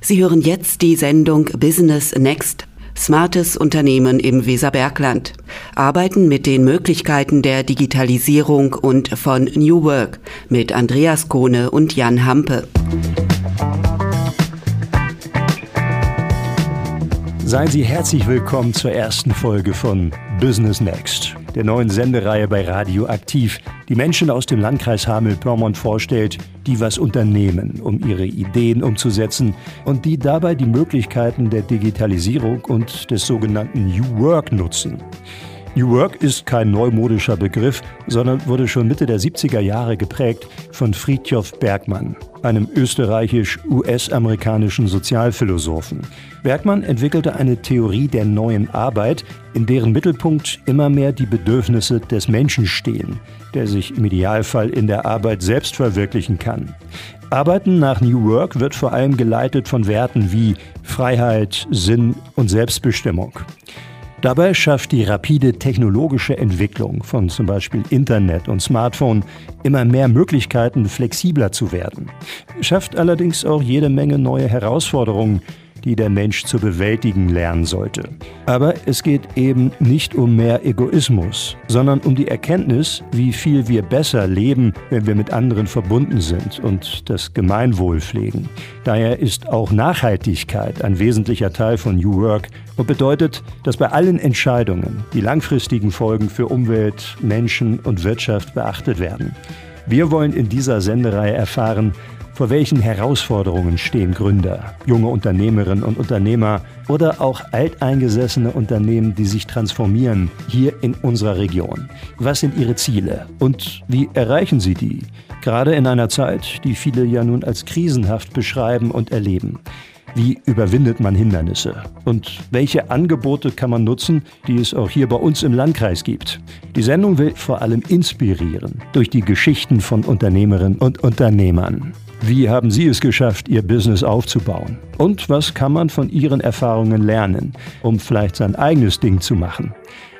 Sie hören jetzt die Sendung Business Next. Smartes Unternehmen im Weserbergland. Arbeiten mit den Möglichkeiten der Digitalisierung und von New Work mit Andreas Kohne und Jan Hampe. Seien Sie herzlich willkommen zur ersten Folge von Business Next, der neuen Sendereihe bei Radio Aktiv, die Menschen aus dem Landkreis Hameln-Pyrmont vorstellt, die was unternehmen, um ihre Ideen umzusetzen und die dabei die Möglichkeiten der Digitalisierung und des sogenannten New Work nutzen. New Work ist kein neumodischer Begriff, sondern wurde schon Mitte der 70er Jahre geprägt von Friedjof Bergmann, einem österreichisch-US-amerikanischen Sozialphilosophen. Bergmann entwickelte eine Theorie der neuen Arbeit, in deren Mittelpunkt immer mehr die Bedürfnisse des Menschen stehen, der sich im Idealfall in der Arbeit selbst verwirklichen kann. Arbeiten nach New Work wird vor allem geleitet von Werten wie Freiheit, Sinn und Selbstbestimmung. Dabei schafft die rapide technologische Entwicklung von zum Beispiel Internet und Smartphone immer mehr Möglichkeiten, flexibler zu werden, schafft allerdings auch jede Menge neue Herausforderungen, die der Mensch zu bewältigen lernen sollte. Aber es geht eben nicht um mehr Egoismus, sondern um die Erkenntnis, wie viel wir besser leben, wenn wir mit anderen verbunden sind und das Gemeinwohl pflegen. Daher ist auch Nachhaltigkeit ein wesentlicher Teil von New Work und bedeutet, dass bei allen Entscheidungen die langfristigen Folgen für Umwelt, Menschen und Wirtschaft beachtet werden. Wir wollen in dieser Sendereihe erfahren, vor welchen Herausforderungen stehen Gründer, junge Unternehmerinnen und Unternehmer oder auch alteingesessene Unternehmen, die sich transformieren hier in unserer Region? Was sind ihre Ziele und wie erreichen sie die? Gerade in einer Zeit, die viele ja nun als krisenhaft beschreiben und erleben. Wie überwindet man Hindernisse? Und welche Angebote kann man nutzen, die es auch hier bei uns im Landkreis gibt? Die Sendung will vor allem inspirieren durch die Geschichten von Unternehmerinnen und Unternehmern. Wie haben Sie es geschafft, Ihr Business aufzubauen? Und was kann man von Ihren Erfahrungen lernen, um vielleicht sein eigenes Ding zu machen?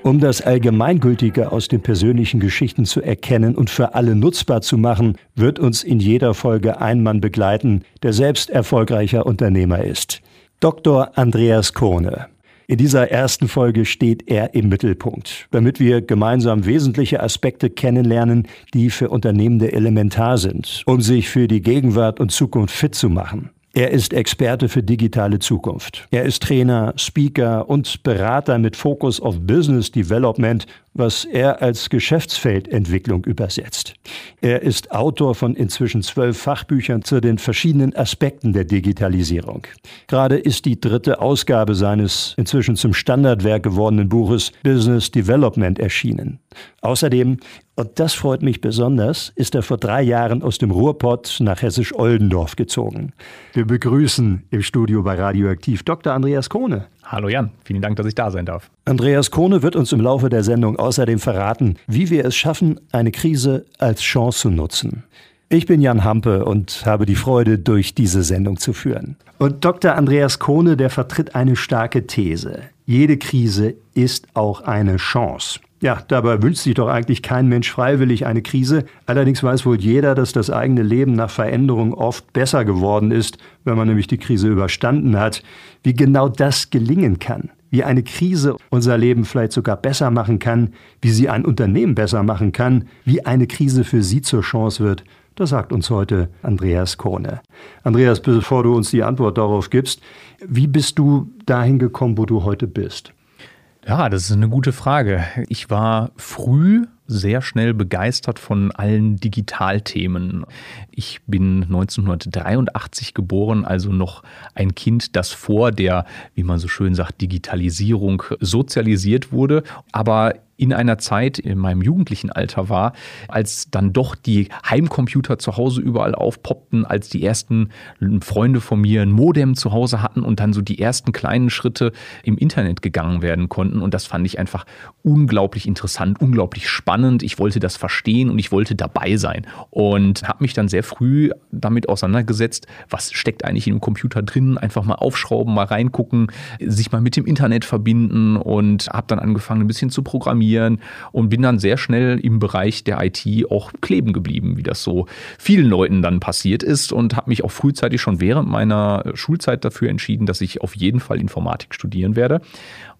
Um das Allgemeingültige aus den persönlichen Geschichten zu erkennen und für alle nutzbar zu machen, wird uns in jeder Folge ein Mann begleiten, der selbst erfolgreicher Unternehmer ist. Dr. Andreas Kohne. In dieser ersten Folge steht er im Mittelpunkt, damit wir gemeinsam wesentliche Aspekte kennenlernen, die für Unternehmende elementar sind, um sich für die Gegenwart und Zukunft fit zu machen. Er ist Experte für digitale Zukunft. Er ist Trainer, Speaker und Berater mit Fokus auf Business Development was er als Geschäftsfeldentwicklung übersetzt. Er ist Autor von inzwischen zwölf Fachbüchern zu den verschiedenen Aspekten der Digitalisierung. Gerade ist die dritte Ausgabe seines inzwischen zum Standardwerk gewordenen Buches Business Development erschienen. Außerdem, und das freut mich besonders, ist er vor drei Jahren aus dem Ruhrpott nach Hessisch-Oldendorf gezogen. Wir begrüßen im Studio bei Radioaktiv Dr. Andreas Kohne. Hallo Jan, vielen Dank, dass ich da sein darf. Andreas Kohne wird uns im Laufe der Sendung außerdem verraten, wie wir es schaffen, eine Krise als Chance zu nutzen. Ich bin Jan Hampe und habe die Freude, durch diese Sendung zu führen. Und Dr. Andreas Kohne, der vertritt eine starke These. Jede Krise ist auch eine Chance. Ja, dabei wünscht sich doch eigentlich kein Mensch freiwillig eine Krise. Allerdings weiß wohl jeder, dass das eigene Leben nach Veränderung oft besser geworden ist, wenn man nämlich die Krise überstanden hat. Wie genau das gelingen kann, wie eine Krise unser Leben vielleicht sogar besser machen kann, wie sie ein Unternehmen besser machen kann, wie eine Krise für Sie zur Chance wird, das sagt uns heute Andreas Kohne. Andreas, bevor du uns die Antwort darauf gibst, wie bist du dahin gekommen, wo du heute bist? Ja, das ist eine gute Frage. Ich war früh sehr schnell begeistert von allen Digitalthemen. Ich bin 1983 geboren, also noch ein Kind, das vor der, wie man so schön sagt, Digitalisierung sozialisiert wurde. Aber in einer Zeit in meinem jugendlichen Alter war, als dann doch die Heimcomputer zu Hause überall aufpoppten, als die ersten Freunde von mir ein Modem zu Hause hatten und dann so die ersten kleinen Schritte im Internet gegangen werden konnten. Und das fand ich einfach unglaublich interessant, unglaublich spannend spannend, ich wollte das verstehen und ich wollte dabei sein. Und habe mich dann sehr früh damit auseinandergesetzt, was steckt eigentlich in einem Computer drin, einfach mal aufschrauben, mal reingucken, sich mal mit dem Internet verbinden und habe dann angefangen, ein bisschen zu programmieren und bin dann sehr schnell im Bereich der IT auch kleben geblieben, wie das so vielen Leuten dann passiert ist und habe mich auch frühzeitig schon während meiner Schulzeit dafür entschieden, dass ich auf jeden Fall Informatik studieren werde.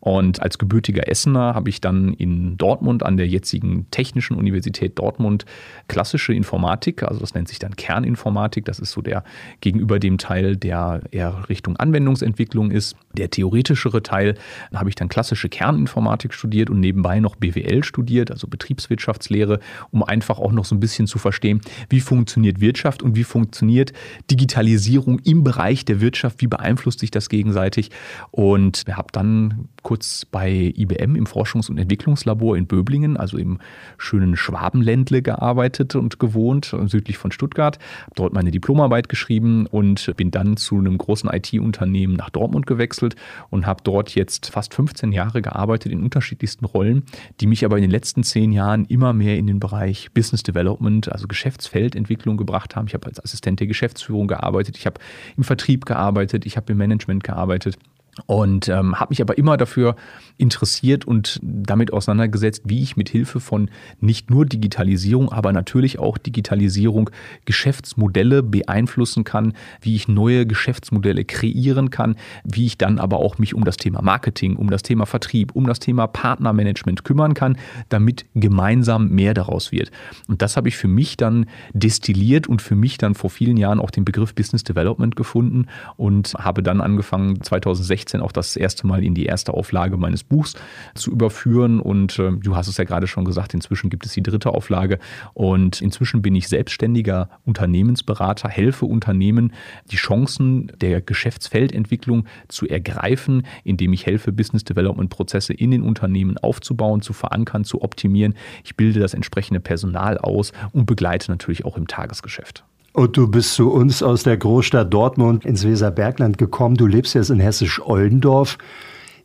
Und als gebürtiger Essener habe ich dann in Dortmund an der jetzigen Technischen Universität Dortmund klassische Informatik, also das nennt sich dann Kerninformatik, das ist so der gegenüber dem Teil, der eher Richtung Anwendungsentwicklung ist. Der theoretischere Teil habe ich dann klassische Kerninformatik studiert und nebenbei noch BWL studiert, also Betriebswirtschaftslehre, um einfach auch noch so ein bisschen zu verstehen, wie funktioniert Wirtschaft und wie funktioniert Digitalisierung im Bereich der Wirtschaft, wie beeinflusst sich das gegenseitig. Und habe dann kurz bei IBM im Forschungs- und Entwicklungslabor in Böblingen, also im schönen Schwabenländle gearbeitet und gewohnt, südlich von Stuttgart. Habe dort meine Diplomarbeit geschrieben und bin dann zu einem großen IT-Unternehmen nach Dortmund gewechselt und habe dort jetzt fast 15 Jahre gearbeitet in unterschiedlichsten Rollen, die mich aber in den letzten zehn Jahren immer mehr in den Bereich Business Development, also Geschäftsfeldentwicklung gebracht haben. Ich habe als Assistent der Geschäftsführung gearbeitet, ich habe im Vertrieb gearbeitet, ich habe im Management gearbeitet und ähm, habe mich aber immer dafür interessiert und damit auseinandergesetzt, wie ich mit Hilfe von nicht nur Digitalisierung, aber natürlich auch Digitalisierung Geschäftsmodelle beeinflussen kann, wie ich neue Geschäftsmodelle kreieren kann, wie ich dann aber auch mich um das Thema Marketing, um das Thema Vertrieb, um das Thema Partnermanagement kümmern kann, damit gemeinsam mehr daraus wird. Und das habe ich für mich dann destilliert und für mich dann vor vielen Jahren auch den Begriff Business Development gefunden und habe dann angefangen 2016 2016 auch das erste Mal in die erste Auflage meines Buchs zu überführen. Und äh, du hast es ja gerade schon gesagt, inzwischen gibt es die dritte Auflage. Und inzwischen bin ich selbstständiger Unternehmensberater, helfe Unternehmen, die Chancen der Geschäftsfeldentwicklung zu ergreifen, indem ich helfe, Business Development Prozesse in den Unternehmen aufzubauen, zu verankern, zu optimieren. Ich bilde das entsprechende Personal aus und begleite natürlich auch im Tagesgeschäft. Und du bist zu uns aus der Großstadt Dortmund ins Weserbergland gekommen. Du lebst jetzt in Hessisch-Oldendorf.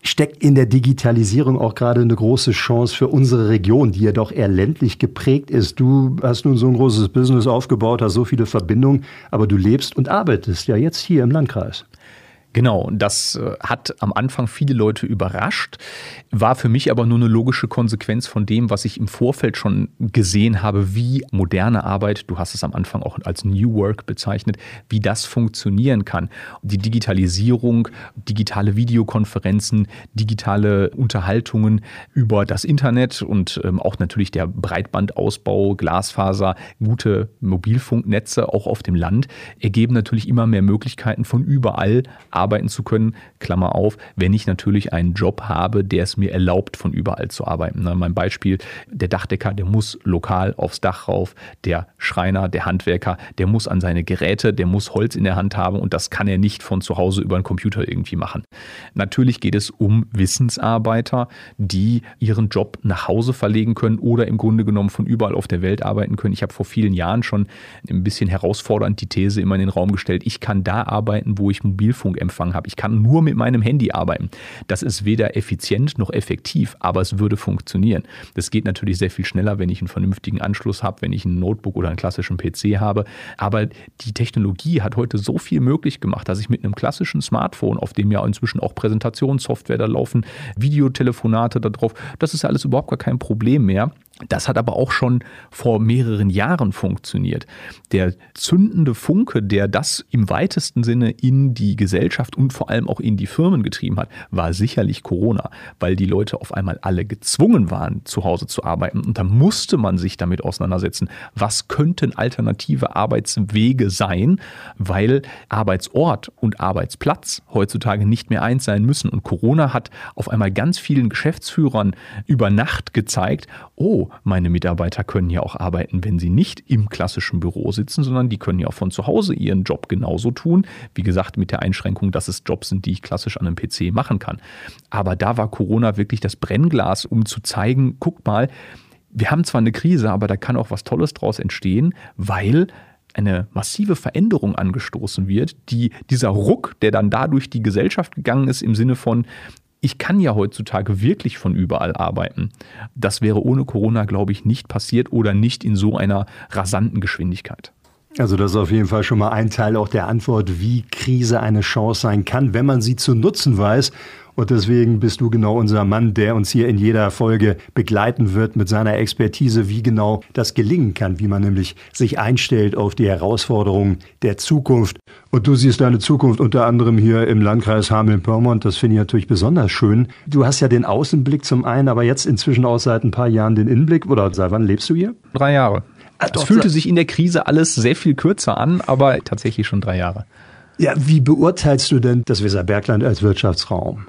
Steckt in der Digitalisierung auch gerade eine große Chance für unsere Region, die ja doch eher ländlich geprägt ist? Du hast nun so ein großes Business aufgebaut, hast so viele Verbindungen, aber du lebst und arbeitest ja jetzt hier im Landkreis. Genau, das äh, hat am Anfang viele Leute überrascht, war für mich aber nur eine logische Konsequenz von dem, was ich im Vorfeld schon gesehen habe, wie moderne Arbeit, du hast es am Anfang auch als New Work bezeichnet, wie das funktionieren kann. Die Digitalisierung, digitale Videokonferenzen, digitale Unterhaltungen über das Internet und ähm, auch natürlich der Breitbandausbau, Glasfaser, gute Mobilfunknetze auch auf dem Land ergeben natürlich immer mehr Möglichkeiten von überall arbeiten zu können. Klammer auf, wenn ich natürlich einen Job habe, der es mir erlaubt, von überall zu arbeiten. Na, mein Beispiel, der Dachdecker, der muss lokal aufs Dach rauf, der Schreiner, der Handwerker, der muss an seine Geräte, der muss Holz in der Hand haben und das kann er nicht von zu Hause über einen Computer irgendwie machen. Natürlich geht es um Wissensarbeiter, die ihren Job nach Hause verlegen können oder im Grunde genommen von überall auf der Welt arbeiten können. Ich habe vor vielen Jahren schon ein bisschen herausfordernd die These immer in den Raum gestellt, ich kann da arbeiten, wo ich Mobilfunk Empfang habe. Ich kann nur mit meinem Handy arbeiten. Das ist weder effizient noch effektiv, aber es würde funktionieren. Das geht natürlich sehr viel schneller, wenn ich einen vernünftigen Anschluss habe, wenn ich ein Notebook oder einen klassischen PC habe. Aber die Technologie hat heute so viel möglich gemacht, dass ich mit einem klassischen Smartphone, auf dem ja inzwischen auch Präsentationssoftware da laufen, Videotelefonate da drauf, das ist alles überhaupt gar kein Problem mehr. Das hat aber auch schon vor mehreren Jahren funktioniert. Der zündende Funke, der das im weitesten Sinne in die Gesellschaft und vor allem auch in die Firmen getrieben hat, war sicherlich Corona, weil die Leute auf einmal alle gezwungen waren, zu Hause zu arbeiten. Und da musste man sich damit auseinandersetzen, was könnten alternative Arbeitswege sein, weil Arbeitsort und Arbeitsplatz heutzutage nicht mehr eins sein müssen. Und Corona hat auf einmal ganz vielen Geschäftsführern über Nacht gezeigt, oh, meine Mitarbeiter können ja auch arbeiten, wenn sie nicht im klassischen Büro sitzen, sondern die können ja auch von zu Hause ihren Job genauso tun. Wie gesagt, mit der Einschränkung, dass es Jobs sind, die ich klassisch an einem PC machen kann. Aber da war Corona wirklich das Brennglas, um zu zeigen, guck mal, wir haben zwar eine Krise, aber da kann auch was Tolles draus entstehen, weil eine massive Veränderung angestoßen wird, die dieser Ruck, der dann dadurch die Gesellschaft gegangen ist, im Sinne von, ich kann ja heutzutage wirklich von überall arbeiten. Das wäre ohne Corona, glaube ich, nicht passiert oder nicht in so einer rasanten Geschwindigkeit. Also das ist auf jeden Fall schon mal ein Teil auch der Antwort, wie Krise eine Chance sein kann, wenn man sie zu nutzen weiß. Und deswegen bist du genau unser Mann, der uns hier in jeder Folge begleiten wird mit seiner Expertise, wie genau das gelingen kann, wie man nämlich sich einstellt auf die Herausforderungen der Zukunft. Und du siehst deine Zukunft unter anderem hier im Landkreis Hameln-Pyrmont. Das finde ich natürlich besonders schön. Du hast ja den Außenblick zum einen, aber jetzt inzwischen auch seit ein paar Jahren den Innenblick. Oder seit wann lebst du hier? Drei Jahre. Ah, es fühlte sich in der Krise alles sehr viel kürzer an, aber tatsächlich schon drei Jahre. Ja, wie beurteilst du denn das Weserbergland als Wirtschaftsraum?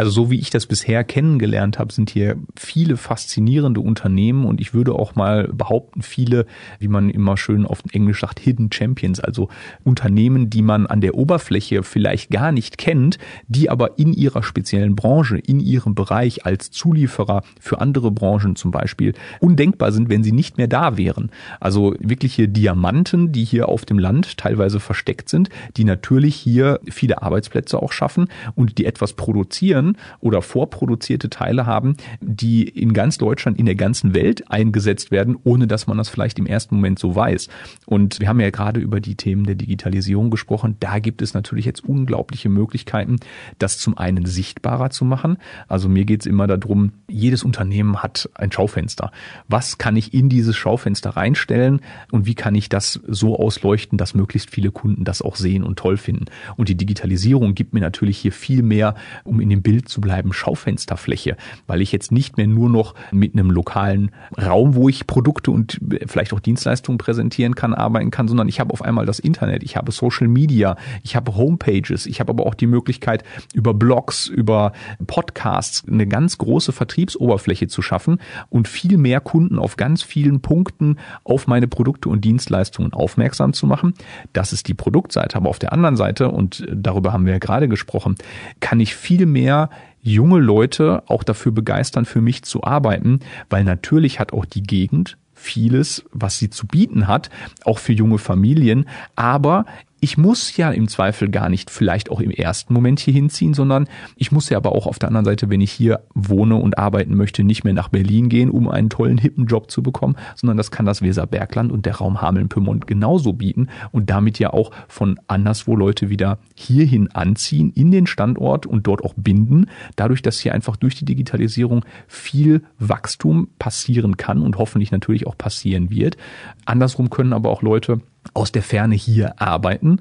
Also so wie ich das bisher kennengelernt habe, sind hier viele faszinierende Unternehmen und ich würde auch mal behaupten, viele, wie man immer schön auf Englisch sagt, Hidden Champions, also Unternehmen, die man an der Oberfläche vielleicht gar nicht kennt, die aber in ihrer speziellen Branche, in ihrem Bereich als Zulieferer für andere Branchen zum Beispiel undenkbar sind, wenn sie nicht mehr da wären. Also wirkliche Diamanten, die hier auf dem Land teilweise versteckt sind, die natürlich hier viele Arbeitsplätze auch schaffen und die etwas produzieren, oder vorproduzierte Teile haben, die in ganz Deutschland, in der ganzen Welt eingesetzt werden, ohne dass man das vielleicht im ersten Moment so weiß. Und wir haben ja gerade über die Themen der Digitalisierung gesprochen. Da gibt es natürlich jetzt unglaubliche Möglichkeiten, das zum einen sichtbarer zu machen. Also mir geht es immer darum, jedes Unternehmen hat ein Schaufenster. Was kann ich in dieses Schaufenster reinstellen und wie kann ich das so ausleuchten, dass möglichst viele Kunden das auch sehen und toll finden? Und die Digitalisierung gibt mir natürlich hier viel mehr, um in dem Bild zu bleiben, Schaufensterfläche, weil ich jetzt nicht mehr nur noch mit einem lokalen Raum, wo ich Produkte und vielleicht auch Dienstleistungen präsentieren kann, arbeiten kann, sondern ich habe auf einmal das Internet, ich habe Social Media, ich habe Homepages, ich habe aber auch die Möglichkeit, über Blogs, über Podcasts eine ganz große Vertriebsoberfläche zu schaffen und viel mehr Kunden auf ganz vielen Punkten auf meine Produkte und Dienstleistungen aufmerksam zu machen. Das ist die Produktseite. Aber auf der anderen Seite, und darüber haben wir ja gerade gesprochen, kann ich viel mehr junge Leute auch dafür begeistern, für mich zu arbeiten, weil natürlich hat auch die Gegend vieles, was sie zu bieten hat, auch für junge Familien. Aber ich muss ja im Zweifel gar nicht vielleicht auch im ersten Moment hier hinziehen, sondern ich muss ja aber auch auf der anderen Seite, wenn ich hier wohne und arbeiten möchte, nicht mehr nach Berlin gehen, um einen tollen, hippen Job zu bekommen, sondern das kann das Weserbergland und der Raum Hameln-Pyrmont genauso bieten und damit ja auch von anderswo Leute wieder hierhin anziehen, in den Standort und dort auch binden, dadurch, dass hier einfach durch die Digitalisierung viel Wachstum passieren kann und hoffentlich natürlich auch passieren wird. Andersrum können aber auch Leute aus der Ferne hier arbeiten.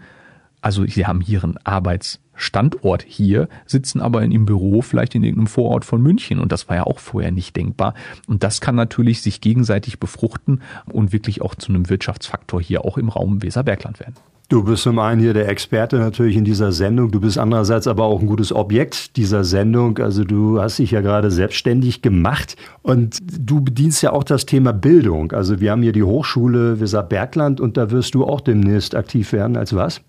Also sie haben hier einen Arbeitsstandort hier, sitzen aber in ihrem Büro vielleicht in irgendeinem Vorort von München und das war ja auch vorher nicht denkbar. Und das kann natürlich sich gegenseitig befruchten und wirklich auch zu einem Wirtschaftsfaktor hier auch im Raum Weserbergland werden. Du bist zum einen hier der Experte natürlich in dieser Sendung, du bist andererseits aber auch ein gutes Objekt dieser Sendung. Also du hast dich ja gerade selbstständig gemacht und du bedienst ja auch das Thema Bildung. Also wir haben hier die Hochschule Weser Bergland und da wirst du auch demnächst aktiv werden. Als was?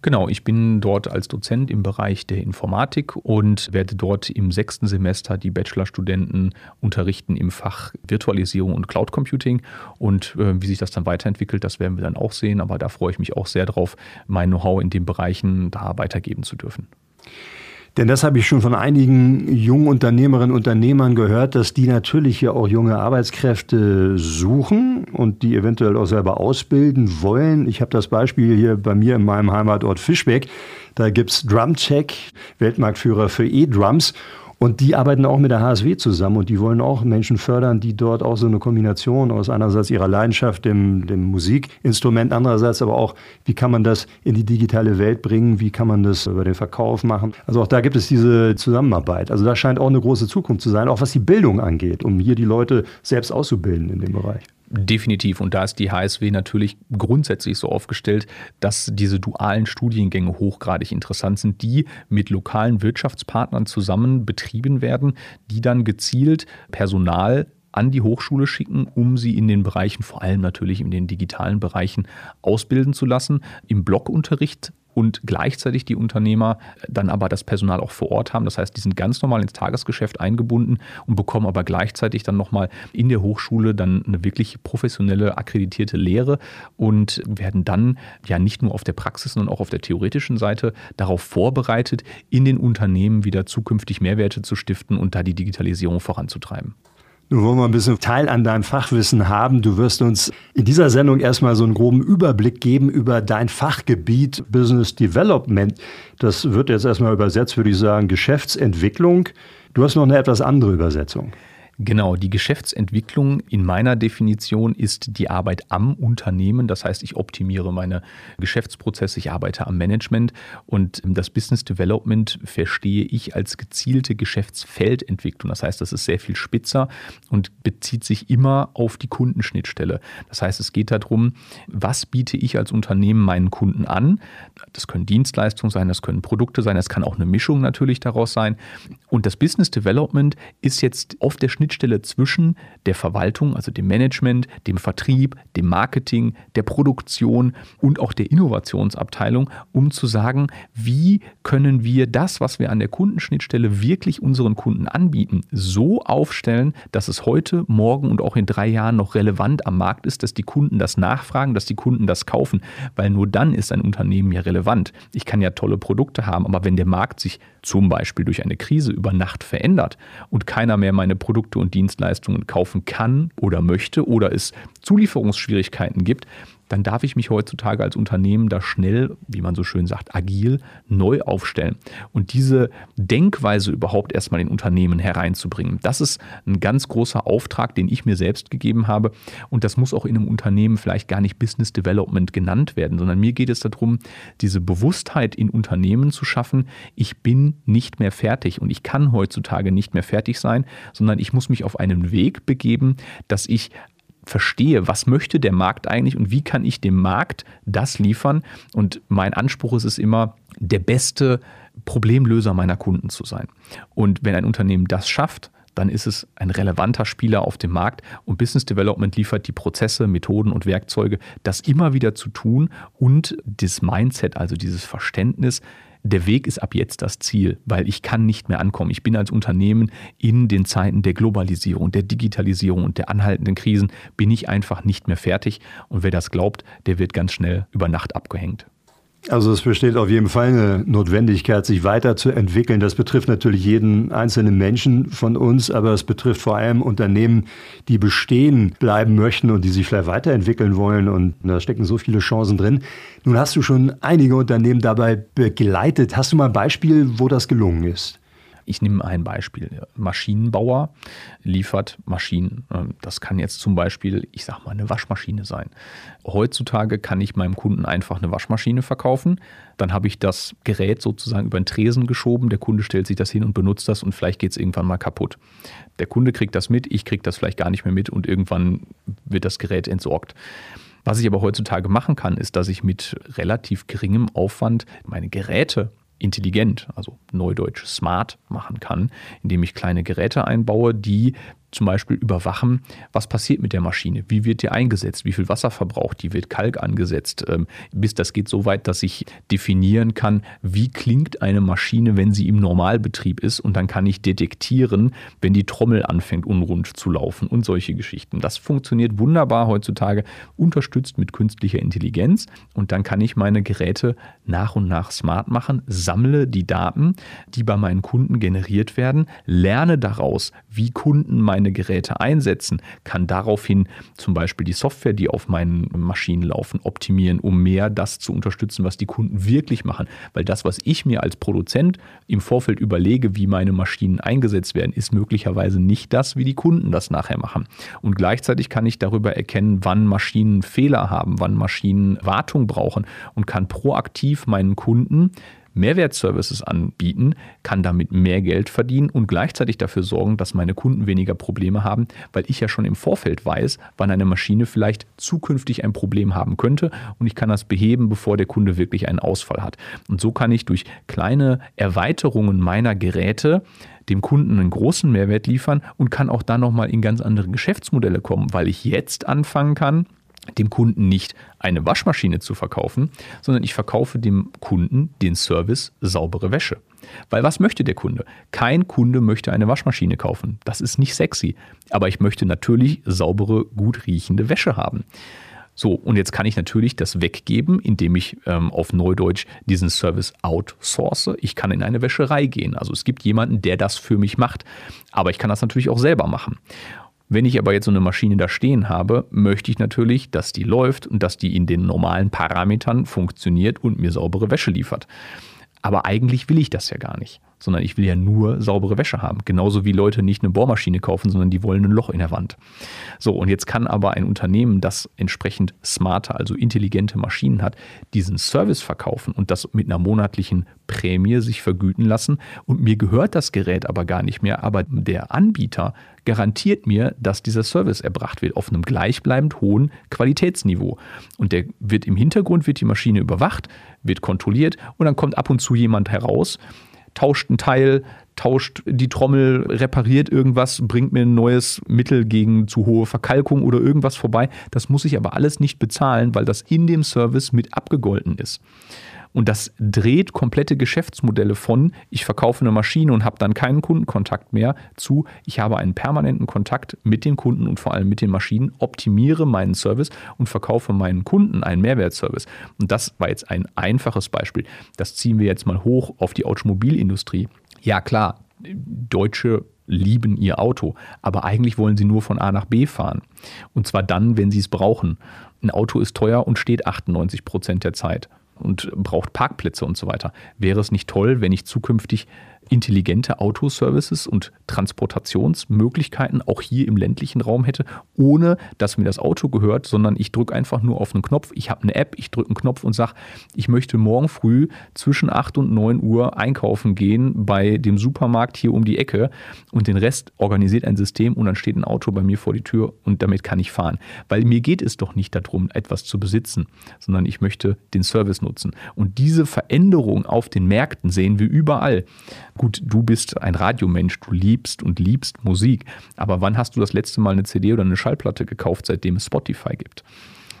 Genau, ich bin dort als Dozent im Bereich der Informatik und werde dort im sechsten Semester die Bachelorstudenten unterrichten im Fach Virtualisierung und Cloud Computing. Und äh, wie sich das dann weiterentwickelt, das werden wir dann auch sehen. Aber da freue ich mich auch sehr drauf, mein Know-how in den Bereichen da weitergeben zu dürfen. Denn das habe ich schon von einigen jungen Unternehmerinnen und Unternehmern gehört, dass die natürlich ja auch junge Arbeitskräfte suchen und die eventuell auch selber ausbilden wollen. Ich habe das Beispiel hier bei mir in meinem Heimatort Fischbeck. Da gibt's Drumcheck, Weltmarktführer für E-Drums. Und die arbeiten auch mit der HSW zusammen und die wollen auch Menschen fördern, die dort auch so eine Kombination aus einerseits ihrer Leidenschaft, dem, dem Musikinstrument, andererseits aber auch, wie kann man das in die digitale Welt bringen, wie kann man das über den Verkauf machen. Also auch da gibt es diese Zusammenarbeit. Also da scheint auch eine große Zukunft zu sein, auch was die Bildung angeht, um hier die Leute selbst auszubilden in dem Bereich. Definitiv. Und da ist die HSW natürlich grundsätzlich so aufgestellt, dass diese dualen Studiengänge hochgradig interessant sind, die mit lokalen Wirtschaftspartnern zusammen betrieben werden, die dann gezielt Personal an die Hochschule schicken, um sie in den Bereichen, vor allem natürlich in den digitalen Bereichen, ausbilden zu lassen. Im Blockunterricht und gleichzeitig die Unternehmer dann aber das Personal auch vor Ort haben. Das heißt, die sind ganz normal ins Tagesgeschäft eingebunden und bekommen aber gleichzeitig dann nochmal in der Hochschule dann eine wirklich professionelle, akkreditierte Lehre und werden dann ja nicht nur auf der Praxis, sondern auch auf der theoretischen Seite darauf vorbereitet, in den Unternehmen wieder zukünftig Mehrwerte zu stiften und da die Digitalisierung voranzutreiben. Nun wollen wir ein bisschen Teil an deinem Fachwissen haben. Du wirst uns in dieser Sendung erstmal so einen groben Überblick geben über dein Fachgebiet Business Development. Das wird jetzt erstmal übersetzt, würde ich sagen, Geschäftsentwicklung. Du hast noch eine etwas andere Übersetzung. Genau, die Geschäftsentwicklung in meiner Definition ist die Arbeit am Unternehmen. Das heißt, ich optimiere meine Geschäftsprozesse, ich arbeite am Management und das Business Development verstehe ich als gezielte Geschäftsfeldentwicklung. Das heißt, das ist sehr viel spitzer und bezieht sich immer auf die Kundenschnittstelle. Das heißt, es geht darum, was biete ich als Unternehmen meinen Kunden an? Das können Dienstleistungen sein, das können Produkte sein, das kann auch eine Mischung natürlich daraus sein. Und das Business Development ist jetzt oft der Schnitt Schnittstelle zwischen der Verwaltung, also dem Management, dem Vertrieb, dem Marketing, der Produktion und auch der Innovationsabteilung, um zu sagen, wie können wir das, was wir an der Kundenschnittstelle wirklich unseren Kunden anbieten, so aufstellen, dass es heute, morgen und auch in drei Jahren noch relevant am Markt ist, dass die Kunden das nachfragen, dass die Kunden das kaufen, weil nur dann ist ein Unternehmen ja relevant. Ich kann ja tolle Produkte haben, aber wenn der Markt sich zum Beispiel durch eine Krise über Nacht verändert und keiner mehr meine Produkte und Dienstleistungen kaufen kann oder möchte oder es Zulieferungsschwierigkeiten gibt, dann darf ich mich heutzutage als Unternehmen da schnell, wie man so schön sagt, agil neu aufstellen. Und diese Denkweise überhaupt erstmal in Unternehmen hereinzubringen, das ist ein ganz großer Auftrag, den ich mir selbst gegeben habe. Und das muss auch in einem Unternehmen vielleicht gar nicht Business Development genannt werden, sondern mir geht es darum, diese Bewusstheit in Unternehmen zu schaffen, ich bin nicht mehr fertig und ich kann heutzutage nicht mehr fertig sein, sondern ich muss mich auf einen Weg begeben, dass ich verstehe, was möchte der Markt eigentlich und wie kann ich dem Markt das liefern. Und mein Anspruch ist es immer, der beste Problemlöser meiner Kunden zu sein. Und wenn ein Unternehmen das schafft, dann ist es ein relevanter Spieler auf dem Markt und Business Development liefert die Prozesse, Methoden und Werkzeuge, das immer wieder zu tun und das Mindset, also dieses Verständnis, der Weg ist ab jetzt das Ziel, weil ich kann nicht mehr ankommen. Ich bin als Unternehmen in den Zeiten der Globalisierung, der Digitalisierung und der anhaltenden Krisen, bin ich einfach nicht mehr fertig. Und wer das glaubt, der wird ganz schnell über Nacht abgehängt. Also es besteht auf jeden Fall eine Notwendigkeit, sich weiterzuentwickeln. Das betrifft natürlich jeden einzelnen Menschen von uns, aber es betrifft vor allem Unternehmen, die bestehen bleiben möchten und die sich vielleicht weiterentwickeln wollen. Und da stecken so viele Chancen drin. Nun hast du schon einige Unternehmen dabei begleitet. Hast du mal ein Beispiel, wo das gelungen ist? Ich nehme ein Beispiel. Maschinenbauer liefert Maschinen. Ähm, das kann jetzt zum Beispiel, ich sage mal, eine Waschmaschine sein. Heutzutage kann ich meinem Kunden einfach eine Waschmaschine verkaufen. Dann habe ich das Gerät sozusagen über den Tresen geschoben. Der Kunde stellt sich das hin und benutzt das und vielleicht geht es irgendwann mal kaputt. Der Kunde kriegt das mit, ich kriege das vielleicht gar nicht mehr mit und irgendwann wird das Gerät entsorgt. Was ich aber heutzutage machen kann, ist, dass ich mit relativ geringem Aufwand meine Geräte intelligent, also neudeutsch smart machen kann, indem ich kleine Geräte einbaue, die zum Beispiel überwachen, was passiert mit der Maschine, wie wird die eingesetzt, wie viel Wasser verbraucht die, wird Kalk angesetzt, ähm, bis das geht so weit, dass ich definieren kann, wie klingt eine Maschine, wenn sie im Normalbetrieb ist? Und dann kann ich detektieren, wenn die Trommel anfängt unrund zu laufen und solche Geschichten. Das funktioniert wunderbar heutzutage, unterstützt mit künstlicher Intelligenz. Und dann kann ich meine Geräte nach und nach smart machen, sammle die Daten, die bei meinen Kunden generiert werden, lerne daraus, wie Kunden meine meine Geräte einsetzen, kann daraufhin zum Beispiel die Software, die auf meinen Maschinen laufen, optimieren, um mehr das zu unterstützen, was die Kunden wirklich machen. Weil das, was ich mir als Produzent im Vorfeld überlege, wie meine Maschinen eingesetzt werden, ist möglicherweise nicht das, wie die Kunden das nachher machen. Und gleichzeitig kann ich darüber erkennen, wann Maschinen Fehler haben, wann Maschinen Wartung brauchen und kann proaktiv meinen Kunden Mehrwertservices anbieten, kann damit mehr Geld verdienen und gleichzeitig dafür sorgen, dass meine Kunden weniger Probleme haben, weil ich ja schon im Vorfeld weiß, wann eine Maschine vielleicht zukünftig ein Problem haben könnte und ich kann das beheben, bevor der Kunde wirklich einen Ausfall hat. Und so kann ich durch kleine Erweiterungen meiner Geräte dem Kunden einen großen Mehrwert liefern und kann auch dann nochmal in ganz andere Geschäftsmodelle kommen, weil ich jetzt anfangen kann, dem Kunden nicht eine Waschmaschine zu verkaufen, sondern ich verkaufe dem Kunden den Service saubere Wäsche. Weil was möchte der Kunde? Kein Kunde möchte eine Waschmaschine kaufen. Das ist nicht sexy. Aber ich möchte natürlich saubere, gut riechende Wäsche haben. So, und jetzt kann ich natürlich das weggeben, indem ich ähm, auf Neudeutsch diesen Service outsource. Ich kann in eine Wäscherei gehen. Also es gibt jemanden, der das für mich macht. Aber ich kann das natürlich auch selber machen. Wenn ich aber jetzt so eine Maschine da stehen habe, möchte ich natürlich, dass die läuft und dass die in den normalen Parametern funktioniert und mir saubere Wäsche liefert. Aber eigentlich will ich das ja gar nicht sondern ich will ja nur saubere Wäsche haben. Genauso wie Leute nicht eine Bohrmaschine kaufen, sondern die wollen ein Loch in der Wand. So, und jetzt kann aber ein Unternehmen, das entsprechend smarte, also intelligente Maschinen hat, diesen Service verkaufen und das mit einer monatlichen Prämie sich vergüten lassen. Und mir gehört das Gerät aber gar nicht mehr, aber der Anbieter garantiert mir, dass dieser Service erbracht wird auf einem gleichbleibend hohen Qualitätsniveau. Und der wird im Hintergrund wird die Maschine überwacht, wird kontrolliert und dann kommt ab und zu jemand heraus, tauscht ein Teil, tauscht die Trommel, repariert irgendwas, bringt mir ein neues Mittel gegen zu hohe Verkalkung oder irgendwas vorbei. Das muss ich aber alles nicht bezahlen, weil das in dem Service mit abgegolten ist. Und das dreht komplette Geschäftsmodelle von, ich verkaufe eine Maschine und habe dann keinen Kundenkontakt mehr, zu, ich habe einen permanenten Kontakt mit den Kunden und vor allem mit den Maschinen, optimiere meinen Service und verkaufe meinen Kunden einen Mehrwertservice. Und das war jetzt ein einfaches Beispiel. Das ziehen wir jetzt mal hoch auf die Automobilindustrie. Ja klar, Deutsche lieben ihr Auto, aber eigentlich wollen sie nur von A nach B fahren. Und zwar dann, wenn sie es brauchen. Ein Auto ist teuer und steht 98 Prozent der Zeit und braucht Parkplätze und so weiter. Wäre es nicht toll, wenn ich zukünftig intelligente Autoservices und Transportationsmöglichkeiten auch hier im ländlichen Raum hätte, ohne dass mir das Auto gehört, sondern ich drücke einfach nur auf einen Knopf. Ich habe eine App, ich drücke einen Knopf und sage, ich möchte morgen früh zwischen 8 und 9 Uhr einkaufen gehen bei dem Supermarkt hier um die Ecke und den Rest organisiert ein System und dann steht ein Auto bei mir vor die Tür und damit kann ich fahren. Weil mir geht es doch nicht darum, etwas zu besitzen, sondern ich möchte den Service nutzen. Und diese Veränderung auf den Märkten sehen wir überall. Gut, du bist ein Radiomensch, du liebst und liebst Musik, aber wann hast du das letzte Mal eine CD oder eine Schallplatte gekauft, seitdem es Spotify gibt?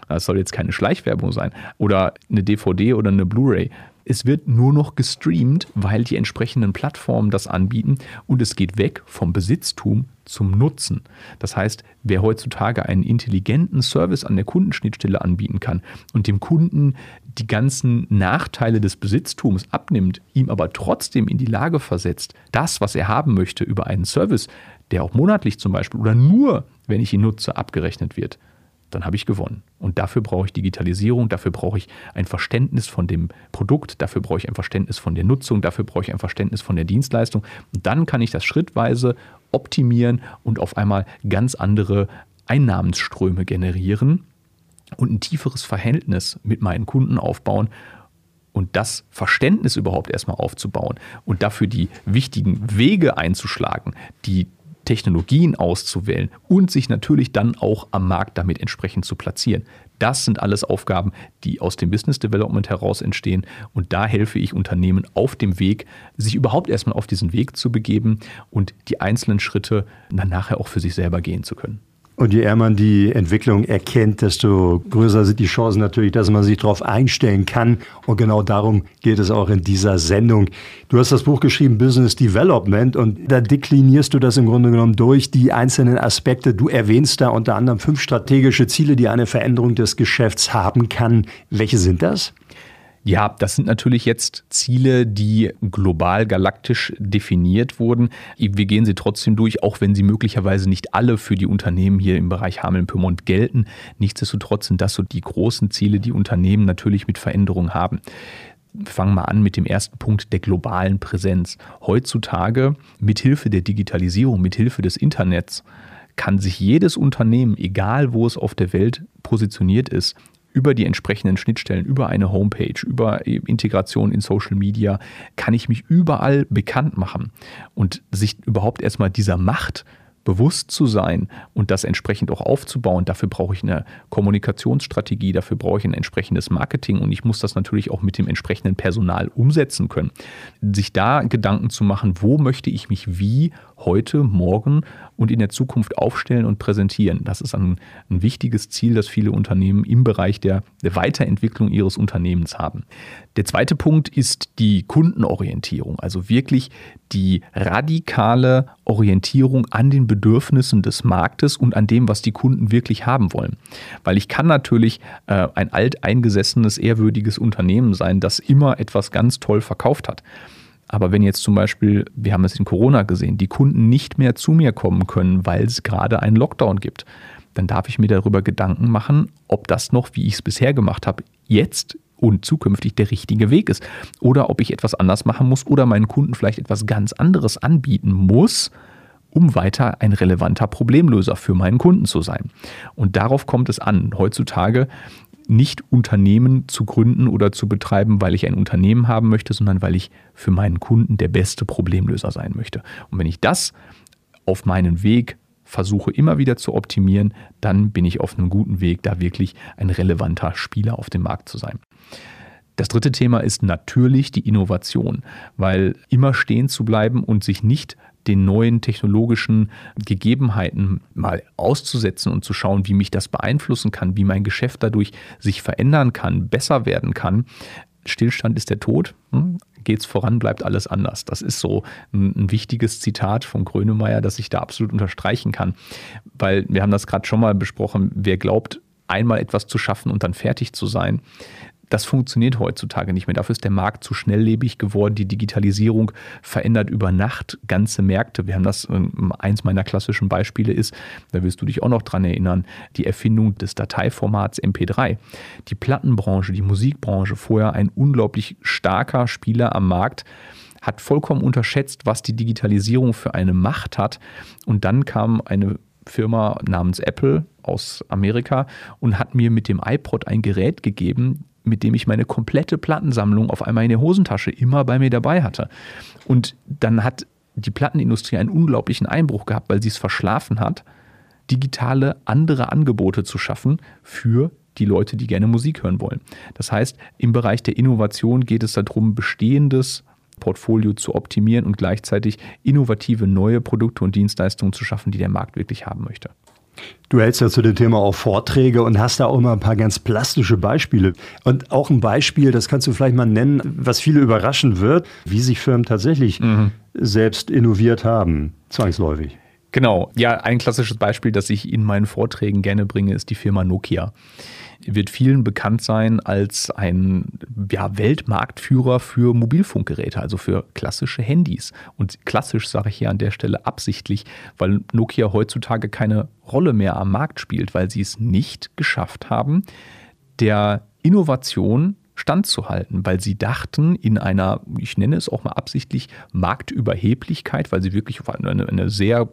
Das soll jetzt keine Schleichwerbung sein. Oder eine DVD oder eine Blu-ray. Es wird nur noch gestreamt, weil die entsprechenden Plattformen das anbieten und es geht weg vom Besitztum zum Nutzen. Das heißt, wer heutzutage einen intelligenten Service an der Kundenschnittstelle anbieten kann und dem Kunden die ganzen Nachteile des Besitztums abnimmt, ihm aber trotzdem in die Lage versetzt, das, was er haben möchte, über einen Service, der auch monatlich zum Beispiel oder nur, wenn ich ihn nutze, abgerechnet wird, dann habe ich gewonnen. Und dafür brauche ich Digitalisierung, dafür brauche ich ein Verständnis von dem Produkt, dafür brauche ich ein Verständnis von der Nutzung, dafür brauche ich ein Verständnis von der Dienstleistung. Und dann kann ich das schrittweise optimieren und auf einmal ganz andere Einnahmensströme generieren und ein tieferes Verhältnis mit meinen Kunden aufbauen und das Verständnis überhaupt erstmal aufzubauen und dafür die wichtigen Wege einzuschlagen, die Technologien auszuwählen und sich natürlich dann auch am Markt damit entsprechend zu platzieren. Das sind alles Aufgaben, die aus dem Business Development heraus entstehen. Und da helfe ich Unternehmen auf dem Weg, sich überhaupt erstmal auf diesen Weg zu begeben und die einzelnen Schritte dann nachher auch für sich selber gehen zu können. Und je eher man die Entwicklung erkennt, desto größer sind die Chancen natürlich, dass man sich darauf einstellen kann. Und genau darum geht es auch in dieser Sendung. Du hast das Buch geschrieben, Business Development, und da deklinierst du das im Grunde genommen durch die einzelnen Aspekte. Du erwähnst da unter anderem fünf strategische Ziele, die eine Veränderung des Geschäfts haben kann. Welche sind das? Ja, das sind natürlich jetzt Ziele, die global galaktisch definiert wurden. Wir gehen sie trotzdem durch, auch wenn sie möglicherweise nicht alle für die Unternehmen hier im Bereich Hameln-Pyrmont gelten. Nichtsdestotrotz sind das so die großen Ziele, die Unternehmen natürlich mit Veränderungen haben fangen wir an mit dem ersten Punkt der globalen Präsenz. Heutzutage mit Hilfe der Digitalisierung, mit Hilfe des Internets kann sich jedes Unternehmen, egal wo es auf der Welt positioniert ist, über die entsprechenden Schnittstellen, über eine Homepage, über Integration in Social Media, kann ich mich überall bekannt machen und sich überhaupt erstmal dieser Macht bewusst zu sein und das entsprechend auch aufzubauen. Dafür brauche ich eine Kommunikationsstrategie, dafür brauche ich ein entsprechendes Marketing und ich muss das natürlich auch mit dem entsprechenden Personal umsetzen können. Sich da Gedanken zu machen, wo möchte ich mich wie heute, morgen und in der Zukunft aufstellen und präsentieren. Das ist ein, ein wichtiges Ziel, das viele Unternehmen im Bereich der, der Weiterentwicklung ihres Unternehmens haben. Der zweite Punkt ist die Kundenorientierung, also wirklich die radikale Orientierung an den Bedürfnissen des Marktes und an dem, was die Kunden wirklich haben wollen. Weil ich kann natürlich äh, ein alteingesessenes, ehrwürdiges Unternehmen sein, das immer etwas ganz toll verkauft hat. Aber wenn jetzt zum Beispiel, wir haben es in Corona gesehen, die Kunden nicht mehr zu mir kommen können, weil es gerade einen Lockdown gibt, dann darf ich mir darüber Gedanken machen, ob das noch, wie ich es bisher gemacht habe, jetzt und zukünftig der richtige Weg ist. Oder ob ich etwas anders machen muss oder meinen Kunden vielleicht etwas ganz anderes anbieten muss, um weiter ein relevanter Problemlöser für meinen Kunden zu sein. Und darauf kommt es an. Heutzutage nicht Unternehmen zu gründen oder zu betreiben, weil ich ein Unternehmen haben möchte, sondern weil ich für meinen Kunden der beste Problemlöser sein möchte. Und wenn ich das auf meinen Weg versuche immer wieder zu optimieren, dann bin ich auf einem guten Weg, da wirklich ein relevanter Spieler auf dem Markt zu sein. Das dritte Thema ist natürlich die Innovation, weil immer stehen zu bleiben und sich nicht den neuen technologischen Gegebenheiten mal auszusetzen und zu schauen, wie mich das beeinflussen kann, wie mein Geschäft dadurch sich verändern kann, besser werden kann. Stillstand ist der Tod. Hm? Geht's voran, bleibt alles anders. Das ist so ein, ein wichtiges Zitat von Grönemeyer, das ich da absolut unterstreichen kann. Weil wir haben das gerade schon mal besprochen. Wer glaubt, einmal etwas zu schaffen und dann fertig zu sein, das funktioniert heutzutage nicht mehr. Dafür ist der Markt zu schnelllebig geworden. Die Digitalisierung verändert über Nacht ganze Märkte. Wir haben das, ähm, eins meiner klassischen Beispiele ist, da wirst du dich auch noch dran erinnern, die Erfindung des Dateiformats MP3. Die Plattenbranche, die Musikbranche, vorher ein unglaublich starker Spieler am Markt, hat vollkommen unterschätzt, was die Digitalisierung für eine Macht hat. Und dann kam eine Firma namens Apple aus Amerika und hat mir mit dem iPod ein Gerät gegeben, mit dem ich meine komplette Plattensammlung auf einmal in der Hosentasche immer bei mir dabei hatte. Und dann hat die Plattenindustrie einen unglaublichen Einbruch gehabt, weil sie es verschlafen hat, digitale andere Angebote zu schaffen für die Leute, die gerne Musik hören wollen. Das heißt, im Bereich der Innovation geht es darum, bestehendes Portfolio zu optimieren und gleichzeitig innovative neue Produkte und Dienstleistungen zu schaffen, die der Markt wirklich haben möchte. Du hältst ja zu dem Thema auch Vorträge und hast da auch mal ein paar ganz plastische Beispiele. Und auch ein Beispiel, das kannst du vielleicht mal nennen, was viele überraschen wird, wie sich Firmen tatsächlich mhm. selbst innoviert haben, zwangsläufig. Genau, ja, ein klassisches Beispiel, das ich in meinen Vorträgen gerne bringe, ist die Firma Nokia wird vielen bekannt sein als ein ja, Weltmarktführer für Mobilfunkgeräte, also für klassische Handys. Und klassisch sage ich hier an der Stelle absichtlich, weil Nokia heutzutage keine Rolle mehr am Markt spielt, weil sie es nicht geschafft haben, der Innovation standzuhalten, weil sie dachten, in einer, ich nenne es auch mal absichtlich, Marktüberheblichkeit, weil sie wirklich eine, eine sehr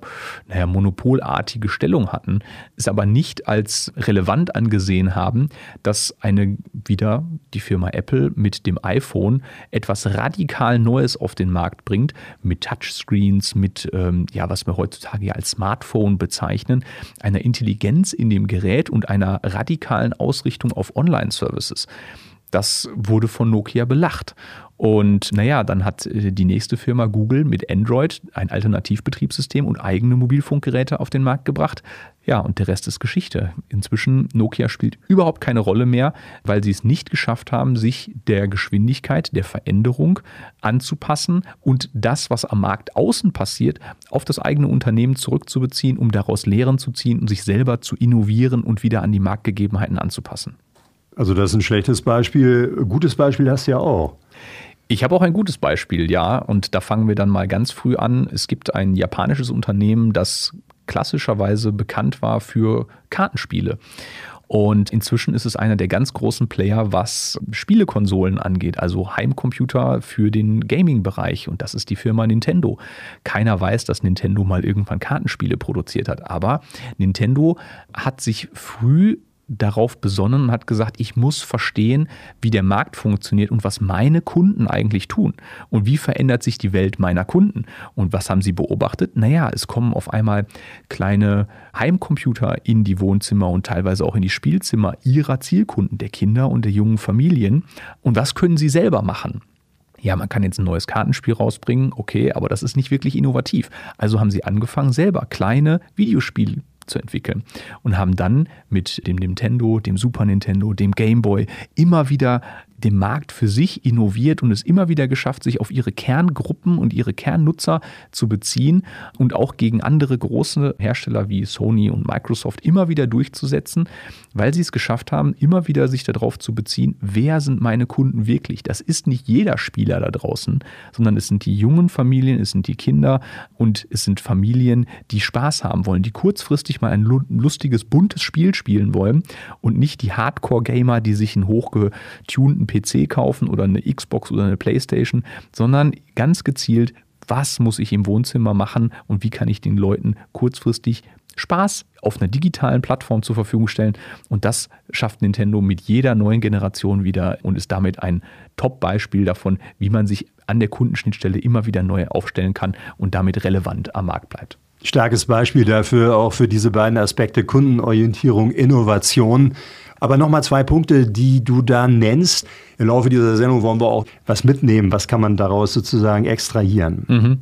naja, monopolartige Stellung hatten, es aber nicht als relevant angesehen haben, dass eine wieder die Firma Apple mit dem iPhone etwas radikal Neues auf den Markt bringt, mit Touchscreens, mit, ähm, ja, was wir heutzutage ja als Smartphone bezeichnen, einer Intelligenz in dem Gerät und einer radikalen Ausrichtung auf Online-Services. Das wurde von Nokia belacht. Und naja, dann hat äh, die nächste Firma Google mit Android ein Alternativbetriebssystem und eigene Mobilfunkgeräte auf den Markt gebracht. Ja, und der Rest ist Geschichte. Inzwischen Nokia spielt überhaupt keine Rolle mehr, weil sie es nicht geschafft haben, sich der Geschwindigkeit, der Veränderung anzupassen und das, was am Markt außen passiert, auf das eigene Unternehmen zurückzubeziehen, um daraus Lehren zu ziehen und sich selber zu innovieren und wieder an die Marktgegebenheiten anzupassen. Also das ist ein schlechtes Beispiel. Gutes Beispiel hast du ja auch. Ich habe auch ein gutes Beispiel, ja. Und da fangen wir dann mal ganz früh an. Es gibt ein japanisches Unternehmen, das klassischerweise bekannt war für Kartenspiele. Und inzwischen ist es einer der ganz großen Player, was Spielekonsolen angeht, also Heimcomputer für den Gaming-Bereich. Und das ist die Firma Nintendo. Keiner weiß, dass Nintendo mal irgendwann Kartenspiele produziert hat. Aber Nintendo hat sich früh darauf besonnen und hat gesagt, ich muss verstehen, wie der Markt funktioniert und was meine Kunden eigentlich tun. Und wie verändert sich die Welt meiner Kunden? Und was haben sie beobachtet? Naja, es kommen auf einmal kleine Heimcomputer in die Wohnzimmer und teilweise auch in die Spielzimmer ihrer Zielkunden, der Kinder und der jungen Familien. Und was können sie selber machen? ja, man kann jetzt ein neues Kartenspiel rausbringen, okay, aber das ist nicht wirklich innovativ. Also haben sie angefangen, selber kleine Videospiele zu entwickeln. Und haben dann mit dem Nintendo, dem Super Nintendo, dem Game Boy immer wieder den Markt für sich innoviert und es immer wieder geschafft, sich auf ihre Kerngruppen und ihre Kernnutzer zu beziehen und auch gegen andere große Hersteller wie Sony und Microsoft immer wieder durchzusetzen, weil sie es geschafft haben, immer wieder sich darauf zu beziehen, wer sind meine Kunden wirklich. Das ist nicht jeder Spieler da draußen, sondern es sind die jungen Familien, es sind die Kinder und es sind Familien, die Spaß haben wollen, die kurzfristig mal ein lustiges, buntes Spiel spielen wollen und nicht die Hardcore-Gamer, die sich einen hochgetunten PC kaufen oder eine Xbox oder eine Playstation, sondern ganz gezielt, was muss ich im Wohnzimmer machen und wie kann ich den Leuten kurzfristig Spaß auf einer digitalen Plattform zur Verfügung stellen. Und das schafft Nintendo mit jeder neuen Generation wieder und ist damit ein Top-Beispiel davon, wie man sich an der Kundenschnittstelle immer wieder neu aufstellen kann und damit relevant am Markt bleibt. Starkes Beispiel dafür auch für diese beiden Aspekte Kundenorientierung, Innovation. Aber nochmal zwei Punkte, die du da nennst. Im Laufe dieser Sendung wollen wir auch was mitnehmen. Was kann man daraus sozusagen extrahieren? Mhm.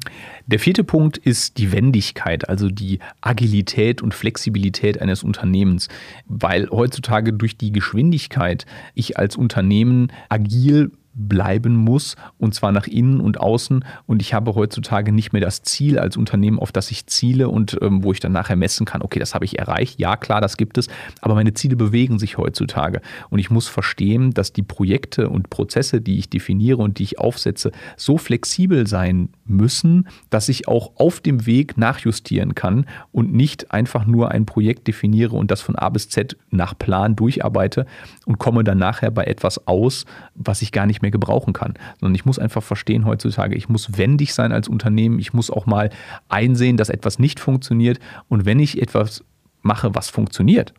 Der vierte Punkt ist die Wendigkeit, also die Agilität und Flexibilität eines Unternehmens, weil heutzutage durch die Geschwindigkeit ich als Unternehmen agil bleiben muss und zwar nach innen und außen. Und ich habe heutzutage nicht mehr das Ziel als Unternehmen, auf das ich ziele und ähm, wo ich dann nachher messen kann, okay, das habe ich erreicht. Ja, klar, das gibt es, aber meine Ziele bewegen sich heutzutage. Und ich muss verstehen, dass die Projekte und Prozesse, die ich definiere und die ich aufsetze, so flexibel sein müssen, dass ich auch auf dem Weg nachjustieren kann und nicht einfach nur ein Projekt definiere und das von A bis Z nach Plan durcharbeite und komme dann nachher bei etwas aus, was ich gar nicht mehr gebrauchen kann. Sondern ich muss einfach verstehen heutzutage, ich muss wendig sein als Unternehmen, ich muss auch mal einsehen, dass etwas nicht funktioniert und wenn ich etwas mache, was funktioniert,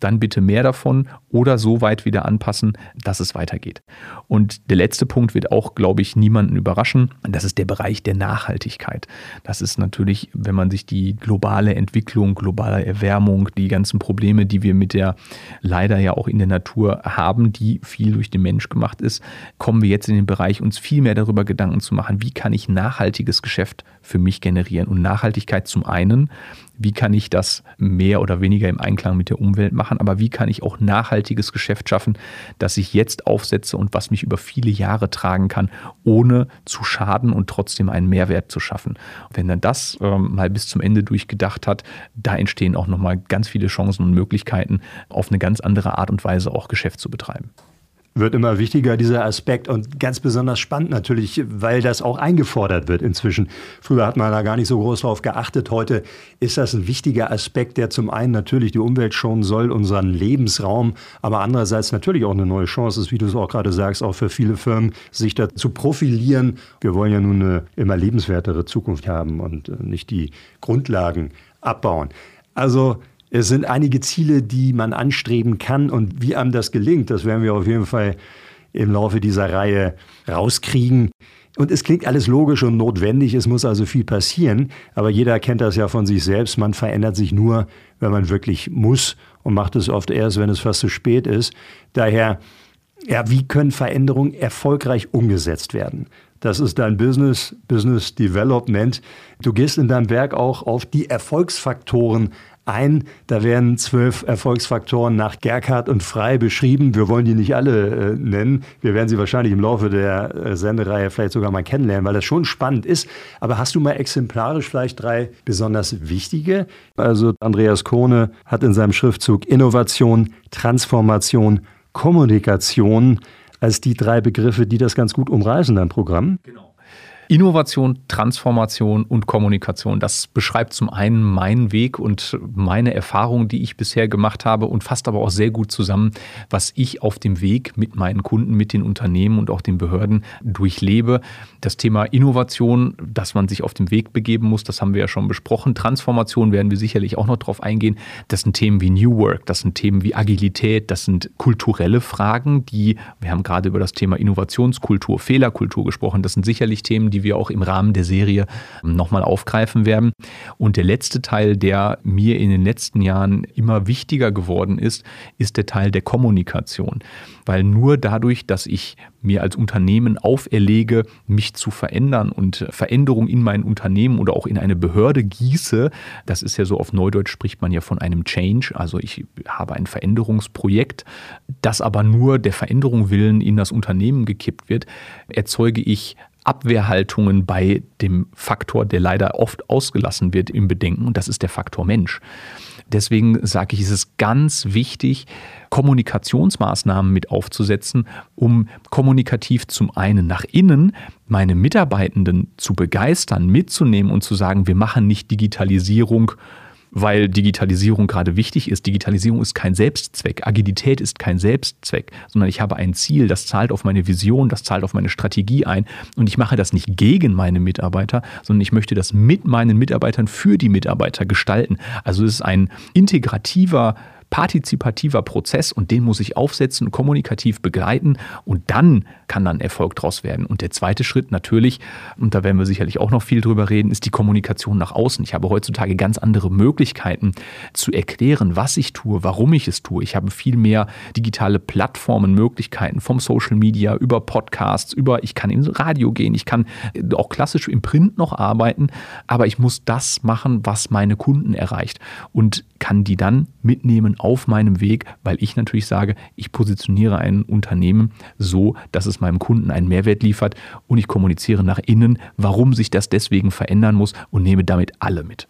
dann bitte mehr davon oder so weit wieder anpassen, dass es weitergeht. Und der letzte Punkt wird auch, glaube ich, niemanden überraschen. Das ist der Bereich der Nachhaltigkeit. Das ist natürlich, wenn man sich die globale Entwicklung, globale Erwärmung, die ganzen Probleme, die wir mit der leider ja auch in der Natur haben, die viel durch den Mensch gemacht ist, kommen wir jetzt in den Bereich, uns viel mehr darüber Gedanken zu machen, wie kann ich nachhaltiges Geschäft für mich generieren. Und Nachhaltigkeit zum einen wie kann ich das mehr oder weniger im Einklang mit der Umwelt machen, aber wie kann ich auch nachhaltiges Geschäft schaffen, das ich jetzt aufsetze und was mich über viele Jahre tragen kann, ohne zu schaden und trotzdem einen Mehrwert zu schaffen. Wenn dann das ähm, mal bis zum Ende durchgedacht hat, da entstehen auch nochmal ganz viele Chancen und Möglichkeiten, auf eine ganz andere Art und Weise auch Geschäft zu betreiben wird immer wichtiger, dieser Aspekt. Und ganz besonders spannend natürlich, weil das auch eingefordert wird inzwischen. Früher hat man da gar nicht so groß drauf geachtet. Heute ist das ein wichtiger Aspekt, der zum einen natürlich die Umwelt schonen soll, unseren Lebensraum, aber andererseits natürlich auch eine neue Chance ist, wie du es auch gerade sagst, auch für viele Firmen, sich da zu profilieren. Wir wollen ja nun eine immer lebenswertere Zukunft haben und äh, nicht die Grundlagen abbauen. Also es sind einige Ziele, die man anstreben kann und wie einem das gelingt, das werden wir auf jeden Fall im Laufe dieser Reihe rauskriegen. Und es klingt alles logisch und notwendig, es muss also viel passieren, aber jeder kennt das ja von sich selbst, man verändert sich nur, wenn man wirklich muss und macht es oft erst, wenn es fast zu spät ist. Daher, ja, wie können Veränderungen erfolgreich umgesetzt werden? Das ist dein Business, Business Development. Du gehst in deinem Werk auch auf die Erfolgsfaktoren ein. Da werden zwölf Erfolgsfaktoren nach Gerkhardt und Frei beschrieben. Wir wollen die nicht alle äh, nennen. Wir werden sie wahrscheinlich im Laufe der äh, Sendereihe vielleicht sogar mal kennenlernen, weil das schon spannend ist. Aber hast du mal exemplarisch vielleicht drei besonders wichtige? Also Andreas Kohne hat in seinem Schriftzug Innovation, Transformation, Kommunikation als die drei Begriffe, die das ganz gut umreißen, dein Programm. Genau. Innovation, Transformation und Kommunikation. Das beschreibt zum einen meinen Weg und meine Erfahrungen, die ich bisher gemacht habe und fasst aber auch sehr gut zusammen, was ich auf dem Weg mit meinen Kunden, mit den Unternehmen und auch den Behörden durchlebe. Das Thema Innovation, dass man sich auf den Weg begeben muss, das haben wir ja schon besprochen. Transformation werden wir sicherlich auch noch drauf eingehen. Das sind Themen wie New Work, das sind Themen wie Agilität, das sind kulturelle Fragen, die, wir haben gerade über das Thema Innovationskultur, Fehlerkultur gesprochen, das sind sicherlich Themen, die die wir auch im Rahmen der Serie nochmal aufgreifen werden. Und der letzte Teil, der mir in den letzten Jahren immer wichtiger geworden ist, ist der Teil der Kommunikation. Weil nur dadurch, dass ich mir als Unternehmen auferlege, mich zu verändern und Veränderung in mein Unternehmen oder auch in eine Behörde gieße, das ist ja so auf Neudeutsch spricht man ja von einem Change, also ich habe ein Veränderungsprojekt, das aber nur der Veränderung willen in das Unternehmen gekippt wird, erzeuge ich Abwehrhaltungen bei dem Faktor, der leider oft ausgelassen wird im Bedenken, und das ist der Faktor Mensch. Deswegen sage ich, es ist ganz wichtig, Kommunikationsmaßnahmen mit aufzusetzen, um kommunikativ zum einen nach innen meine Mitarbeitenden zu begeistern, mitzunehmen und zu sagen, wir machen nicht Digitalisierung weil Digitalisierung gerade wichtig ist. Digitalisierung ist kein Selbstzweck. Agilität ist kein Selbstzweck, sondern ich habe ein Ziel, das zahlt auf meine Vision, das zahlt auf meine Strategie ein. Und ich mache das nicht gegen meine Mitarbeiter, sondern ich möchte das mit meinen Mitarbeitern für die Mitarbeiter gestalten. Also es ist ein integrativer partizipativer Prozess und den muss ich aufsetzen, kommunikativ begleiten und dann kann dann Erfolg daraus werden. Und der zweite Schritt natürlich, und da werden wir sicherlich auch noch viel drüber reden, ist die Kommunikation nach außen. Ich habe heutzutage ganz andere Möglichkeiten zu erklären, was ich tue, warum ich es tue. Ich habe viel mehr digitale Plattformen, Möglichkeiten vom Social Media über Podcasts, über ich kann ins Radio gehen, ich kann auch klassisch im Print noch arbeiten, aber ich muss das machen, was meine Kunden erreicht und kann die dann mitnehmen auf meinem Weg, weil ich natürlich sage, ich positioniere ein Unternehmen so, dass es meinem Kunden einen Mehrwert liefert und ich kommuniziere nach innen, warum sich das deswegen verändern muss und nehme damit alle mit.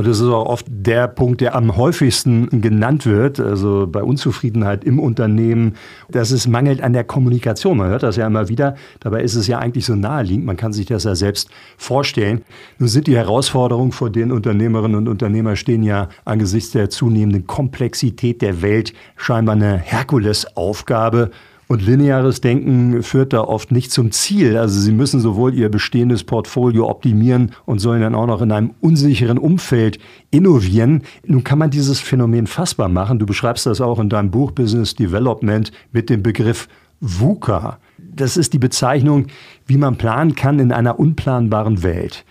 Und das ist auch oft der Punkt, der am häufigsten genannt wird, also bei Unzufriedenheit im Unternehmen, dass es mangelt an der Kommunikation. Man hört das ja immer wieder. Dabei ist es ja eigentlich so naheliegend. Man kann sich das ja selbst vorstellen. Nun sind die Herausforderungen, vor denen Unternehmerinnen und Unternehmer stehen, ja angesichts der zunehmenden Komplexität der Welt scheinbar eine Herkulesaufgabe. Und lineares Denken führt da oft nicht zum Ziel. Also sie müssen sowohl ihr bestehendes Portfolio optimieren und sollen dann auch noch in einem unsicheren Umfeld innovieren. Nun kann man dieses Phänomen fassbar machen. Du beschreibst das auch in deinem Buch Business Development mit dem Begriff VUCA. Das ist die Bezeichnung, wie man planen kann in einer unplanbaren Welt.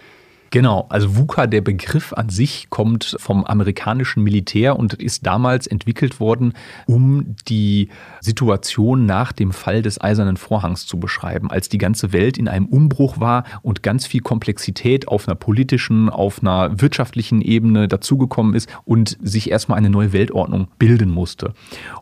Genau, also VUCA, der Begriff an sich, kommt vom amerikanischen Militär und ist damals entwickelt worden, um die Situation nach dem Fall des Eisernen Vorhangs zu beschreiben, als die ganze Welt in einem Umbruch war und ganz viel Komplexität auf einer politischen, auf einer wirtschaftlichen Ebene dazugekommen ist und sich erstmal eine neue Weltordnung bilden musste.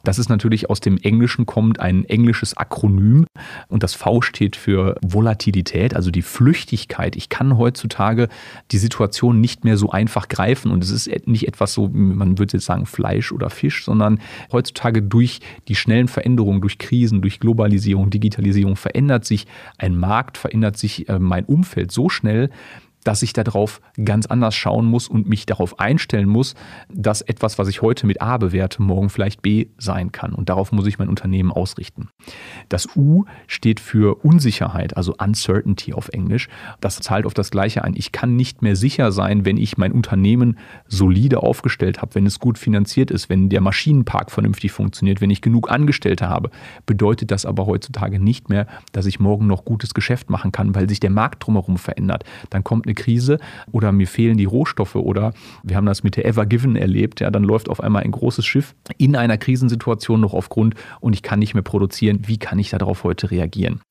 Das ist natürlich aus dem Englischen kommt ein englisches Akronym und das V steht für Volatilität, also die Flüchtigkeit. Ich kann heutzutage die Situation nicht mehr so einfach greifen. Und es ist nicht etwas so, man würde jetzt sagen Fleisch oder Fisch, sondern heutzutage durch die schnellen Veränderungen, durch Krisen, durch Globalisierung, Digitalisierung verändert sich ein Markt, verändert sich äh, mein Umfeld so schnell, dass ich darauf ganz anders schauen muss und mich darauf einstellen muss, dass etwas, was ich heute mit A bewerte, morgen vielleicht B sein kann. Und darauf muss ich mein Unternehmen ausrichten. Das U steht für Unsicherheit, also Uncertainty auf Englisch. Das zahlt auf das Gleiche ein. Ich kann nicht mehr sicher sein, wenn ich mein Unternehmen solide aufgestellt habe, wenn es gut finanziert ist, wenn der Maschinenpark vernünftig funktioniert, wenn ich genug Angestellte habe. Bedeutet das aber heutzutage nicht mehr, dass ich morgen noch gutes Geschäft machen kann, weil sich der Markt drumherum verändert. Dann kommt eine Krise oder mir fehlen die Rohstoffe oder wir haben das mit der Ever Given erlebt, ja, dann läuft auf einmal ein großes Schiff in einer Krisensituation noch auf Grund und ich kann nicht mehr produzieren. Wie kann ich darauf heute reagieren?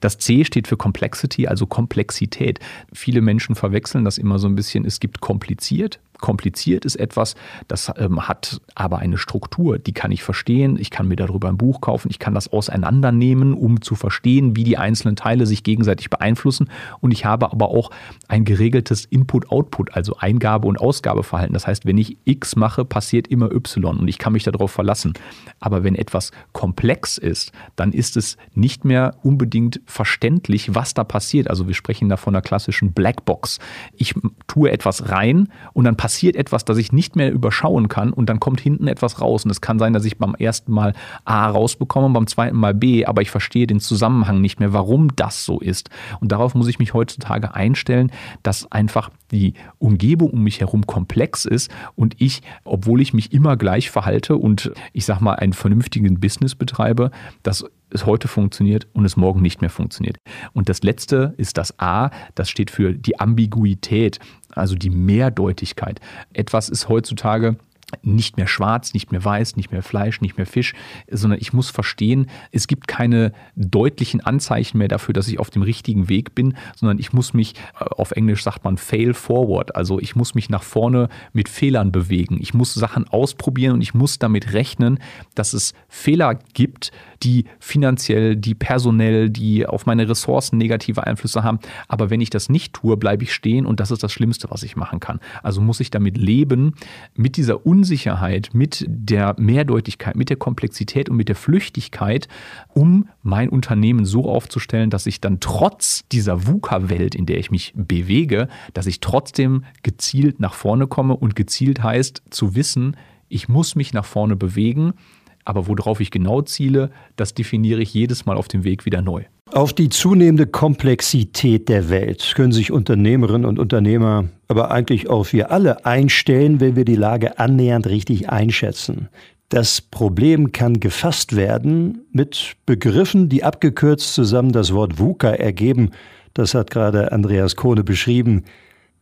Das C steht für Complexity, also Komplexität. Viele Menschen verwechseln das immer so ein bisschen. Es gibt kompliziert kompliziert ist etwas, das ähm, hat aber eine Struktur, die kann ich verstehen. Ich kann mir darüber ein Buch kaufen, ich kann das auseinandernehmen, um zu verstehen, wie die einzelnen Teile sich gegenseitig beeinflussen. Und ich habe aber auch ein geregeltes Input-Output, also Eingabe- und Ausgabeverhalten. Das heißt, wenn ich X mache, passiert immer Y und ich kann mich darauf verlassen. Aber wenn etwas komplex ist, dann ist es nicht mehr unbedingt verständlich, was da passiert. Also wir sprechen da von einer klassischen Blackbox. Ich tue etwas rein und dann passiert passiert etwas, das ich nicht mehr überschauen kann und dann kommt hinten etwas raus. Und es kann sein, dass ich beim ersten Mal A rausbekomme, beim zweiten Mal B, aber ich verstehe den Zusammenhang nicht mehr, warum das so ist. Und darauf muss ich mich heutzutage einstellen, dass einfach die Umgebung um mich herum komplex ist und ich, obwohl ich mich immer gleich verhalte und ich sag mal einen vernünftigen Business betreibe, dass es heute funktioniert und es morgen nicht mehr funktioniert. Und das letzte ist das A, das steht für die Ambiguität, also die Mehrdeutigkeit. Etwas ist heutzutage nicht mehr schwarz, nicht mehr weiß, nicht mehr Fleisch, nicht mehr Fisch, sondern ich muss verstehen, es gibt keine deutlichen Anzeichen mehr dafür, dass ich auf dem richtigen Weg bin, sondern ich muss mich, äh, auf Englisch sagt man fail forward, also ich muss mich nach vorne mit Fehlern bewegen. Ich muss Sachen ausprobieren und ich muss damit rechnen, dass es Fehler gibt, die finanziell, die personell, die auf meine Ressourcen negative Einflüsse haben. Aber wenn ich das nicht tue, bleibe ich stehen und das ist das Schlimmste, was ich machen kann. Also muss ich damit leben, mit dieser Unsicherheit, mit der Mehrdeutigkeit, mit der Komplexität und mit der Flüchtigkeit, um mein Unternehmen so aufzustellen, dass ich dann trotz dieser VUCA-Welt, in der ich mich bewege, dass ich trotzdem gezielt nach vorne komme und gezielt heißt zu wissen, ich muss mich nach vorne bewegen, aber worauf ich genau ziele, das definiere ich jedes Mal auf dem Weg wieder neu. Auf die zunehmende Komplexität der Welt können sich Unternehmerinnen und Unternehmer, aber eigentlich auch wir alle einstellen, wenn wir die Lage annähernd richtig einschätzen. Das Problem kann gefasst werden mit Begriffen, die abgekürzt zusammen das Wort VUCA ergeben. Das hat gerade Andreas Kohne beschrieben.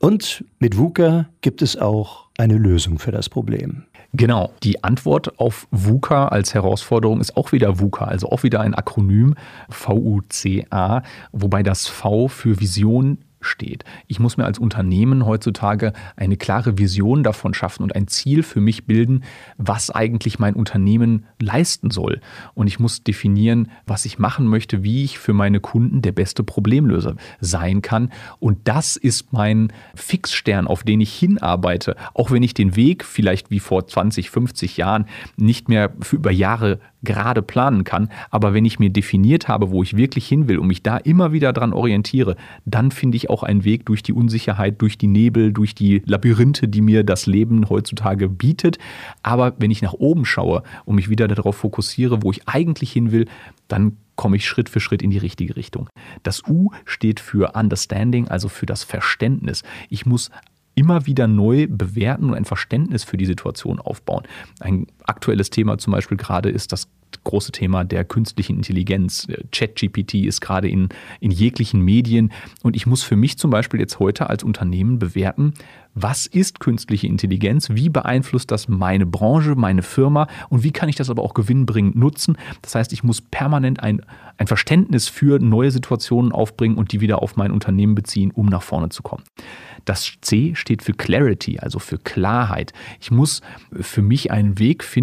Und mit VUCA gibt es auch eine Lösung für das Problem. Genau. Die Antwort auf VUCA als Herausforderung ist auch wieder VUCA, also auch wieder ein Akronym VUCA, wobei das V für Vision steht. Ich muss mir als Unternehmen heutzutage eine klare Vision davon schaffen und ein Ziel für mich bilden, was eigentlich mein Unternehmen leisten soll. Und ich muss definieren, was ich machen möchte, wie ich für meine Kunden der beste Problemlöser sein kann. Und das ist mein Fixstern, auf den ich hinarbeite, auch wenn ich den Weg vielleicht wie vor 20, 50 Jahren nicht mehr für über Jahre gerade planen kann. Aber wenn ich mir definiert habe, wo ich wirklich hin will und mich da immer wieder dran orientiere, dann finde ich auch einen Weg durch die Unsicherheit, durch die Nebel, durch die Labyrinthe, die mir das Leben heutzutage bietet. Aber wenn ich nach oben schaue und mich wieder darauf fokussiere, wo ich eigentlich hin will, dann komme ich Schritt für Schritt in die richtige Richtung. Das U steht für Understanding, also für das Verständnis. Ich muss immer wieder neu bewerten und ein Verständnis für die Situation aufbauen. Ein aktuelles Thema zum Beispiel gerade ist das große Thema der künstlichen Intelligenz. ChatGPT ist gerade in, in jeglichen Medien und ich muss für mich zum Beispiel jetzt heute als Unternehmen bewerten, was ist künstliche Intelligenz, wie beeinflusst das meine Branche, meine Firma und wie kann ich das aber auch gewinnbringend nutzen. Das heißt, ich muss permanent ein, ein Verständnis für neue Situationen aufbringen und die wieder auf mein Unternehmen beziehen, um nach vorne zu kommen. Das C steht für Clarity, also für Klarheit. Ich muss für mich einen Weg finden,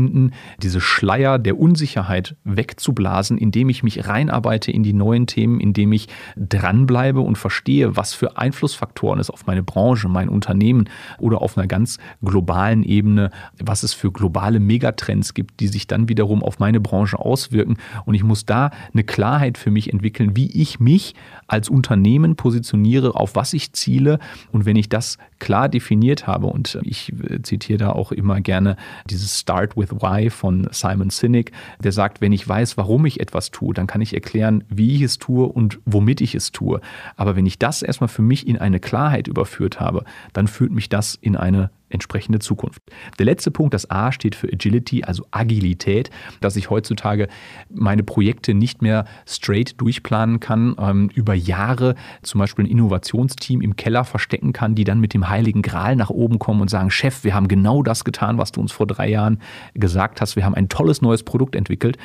diese Schleier der Unsicherheit wegzublasen, indem ich mich reinarbeite in die neuen Themen, indem ich dranbleibe und verstehe, was für Einflussfaktoren es auf meine Branche, mein Unternehmen oder auf einer ganz globalen Ebene, was es für globale Megatrends gibt, die sich dann wiederum auf meine Branche auswirken. Und ich muss da eine Klarheit für mich entwickeln, wie ich mich als Unternehmen positioniere, auf was ich ziele und wenn ich das klar definiert habe, und ich zitiere da auch immer gerne dieses Start with Why von Simon Sinek, der sagt, wenn ich weiß, warum ich etwas tue, dann kann ich erklären, wie ich es tue und womit ich es tue. Aber wenn ich das erstmal für mich in eine Klarheit überführt habe, dann führt mich das in eine entsprechende Zukunft. Der letzte Punkt, das A steht für Agility, also Agilität, dass ich heutzutage meine Projekte nicht mehr straight durchplanen kann, ähm, über Jahre zum Beispiel ein Innovationsteam im Keller verstecken kann, die dann mit dem Heiligen Gral nach oben kommen und sagen, Chef, wir haben genau das getan, was du uns vor drei Jahren gesagt hast, wir haben ein tolles neues Produkt entwickelt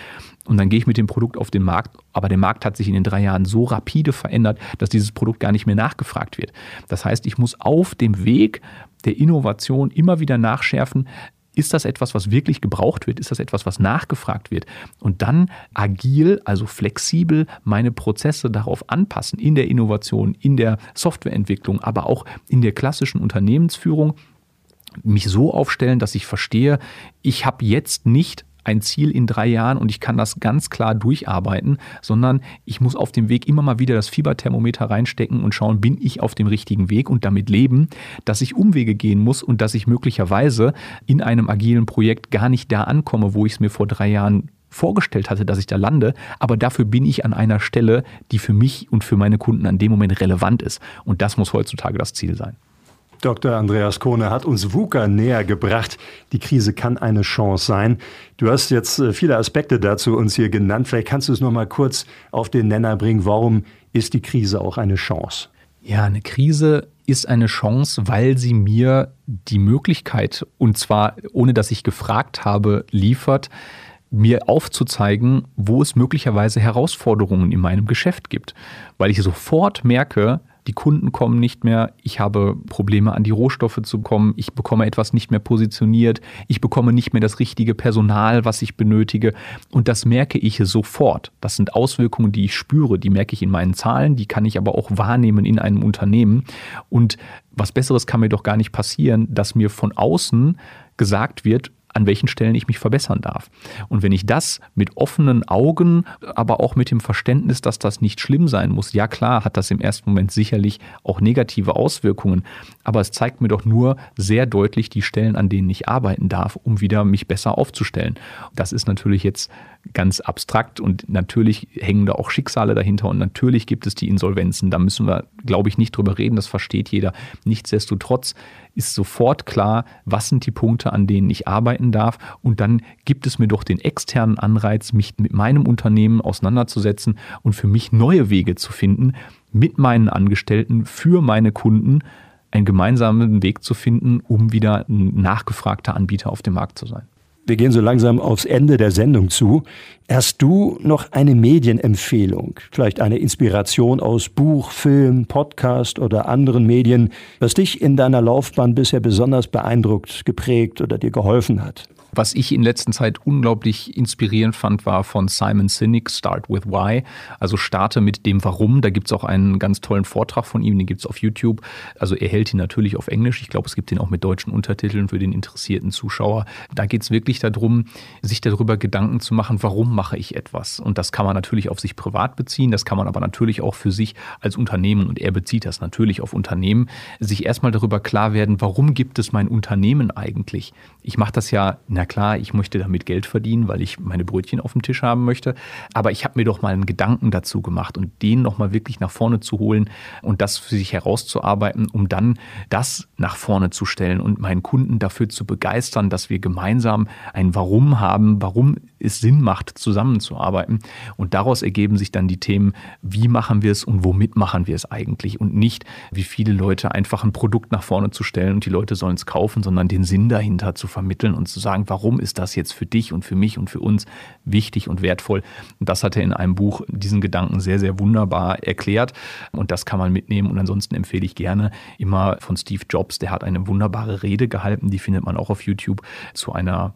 und dann gehe ich mit dem Produkt auf den Markt, aber der Markt hat sich in den drei Jahren so rapide verändert, dass dieses Produkt gar nicht mehr nachgefragt wird. Das heißt, ich muss auf dem Weg der Innovation immer wieder nachschärfen, ist das etwas, was wirklich gebraucht wird? Ist das etwas, was nachgefragt wird? Und dann agil, also flexibel meine Prozesse darauf anpassen, in der Innovation, in der Softwareentwicklung, aber auch in der klassischen Unternehmensführung, mich so aufstellen, dass ich verstehe, ich habe jetzt nicht ein Ziel in drei Jahren und ich kann das ganz klar durcharbeiten, sondern ich muss auf dem Weg immer mal wieder das Fieberthermometer reinstecken und schauen, bin ich auf dem richtigen Weg und damit leben, dass ich Umwege gehen muss und dass ich möglicherweise in einem agilen Projekt gar nicht da ankomme, wo ich es mir vor drei Jahren vorgestellt hatte, dass ich da lande, aber dafür bin ich an einer Stelle, die für mich und für meine Kunden an dem Moment relevant ist. Und das muss heutzutage das Ziel sein. Dr. Andreas Kohne hat uns VUCA näher gebracht. Die Krise kann eine Chance sein. Du hast jetzt äh, viele Aspekte dazu uns hier genannt. Vielleicht kannst du es noch mal kurz auf den Nenner bringen. Warum ist die Krise auch eine Chance? Ja, eine Krise ist eine Chance, weil sie mir die Möglichkeit, und zwar ohne dass ich gefragt habe, liefert, mir aufzuzeigen, wo es möglicherweise Herausforderungen in meinem Geschäft gibt. Weil ich sofort merke, die Kunden kommen nicht mehr, ich habe Probleme an die Rohstoffe zu kommen, ich bekomme etwas nicht mehr positioniert, ich bekomme nicht mehr das richtige Personal, was ich benötige und das merke ich sofort. Das sind Auswirkungen, die ich spüre, die merke ich in meinen Zahlen, die kann ich aber auch wahrnehmen in einem Unternehmen und was besseres kann mir doch gar nicht passieren, dass mir von außen gesagt wird, an welchen Stellen ich mich verbessern darf. Und wenn ich das mit offenen Augen, aber auch mit dem Verständnis, dass das nicht schlimm sein muss, ja klar, hat das im ersten Moment sicherlich auch negative Auswirkungen, aber es zeigt mir doch nur sehr deutlich die Stellen, an denen ich arbeiten darf, um wieder mich besser aufzustellen. Das ist natürlich jetzt ganz abstrakt und natürlich hängen da auch Schicksale dahinter und natürlich gibt es die Insolvenzen. Da müssen wir, glaube ich, nicht drüber reden, das versteht jeder. Nichtsdestotrotz ist sofort klar, was sind die Punkte, an denen ich arbeiten darf und dann gibt es mir doch den externen Anreiz, mich mit meinem Unternehmen auseinanderzusetzen und für mich neue Wege zu finden, mit meinen Angestellten, für meine Kunden, einen gemeinsamen Weg zu finden, um wieder ein nachgefragter Anbieter auf dem Markt zu sein. Wir gehen so langsam aufs Ende der Sendung zu. Hast du noch eine Medienempfehlung, vielleicht eine Inspiration aus Buch, Film, Podcast oder anderen Medien, was dich in deiner Laufbahn bisher besonders beeindruckt, geprägt oder dir geholfen hat? Was ich in letzter Zeit unglaublich inspirierend fand, war von Simon Sinek, Start with Why. Also starte mit dem Warum. Da gibt es auch einen ganz tollen Vortrag von ihm, den gibt es auf YouTube. Also er hält ihn natürlich auf Englisch. Ich glaube, es gibt ihn auch mit deutschen Untertiteln für den interessierten Zuschauer. Da geht es wirklich darum, sich darüber Gedanken zu machen, warum mache ich etwas. Und das kann man natürlich auf sich privat beziehen, das kann man aber natürlich auch für sich als Unternehmen, und er bezieht das natürlich auf Unternehmen, sich erstmal darüber klar werden, warum gibt es mein Unternehmen eigentlich? Ich mache das ja, na na klar, ich möchte damit Geld verdienen, weil ich meine Brötchen auf dem Tisch haben möchte. Aber ich habe mir doch mal einen Gedanken dazu gemacht und den nochmal wirklich nach vorne zu holen und das für sich herauszuarbeiten, um dann das nach vorne zu stellen und meinen Kunden dafür zu begeistern, dass wir gemeinsam ein Warum haben, warum es Sinn macht, zusammenzuarbeiten. Und daraus ergeben sich dann die Themen, wie machen wir es und womit machen wir es eigentlich und nicht, wie viele Leute einfach ein Produkt nach vorne zu stellen und die Leute sollen es kaufen, sondern den Sinn dahinter zu vermitteln und zu sagen, warum ist das jetzt für dich und für mich und für uns wichtig und wertvoll. Und das hat er in einem Buch diesen Gedanken sehr, sehr wunderbar erklärt. Und das kann man mitnehmen. Und ansonsten empfehle ich gerne immer von Steve Jobs. Der hat eine wunderbare Rede gehalten. Die findet man auch auf YouTube zu einer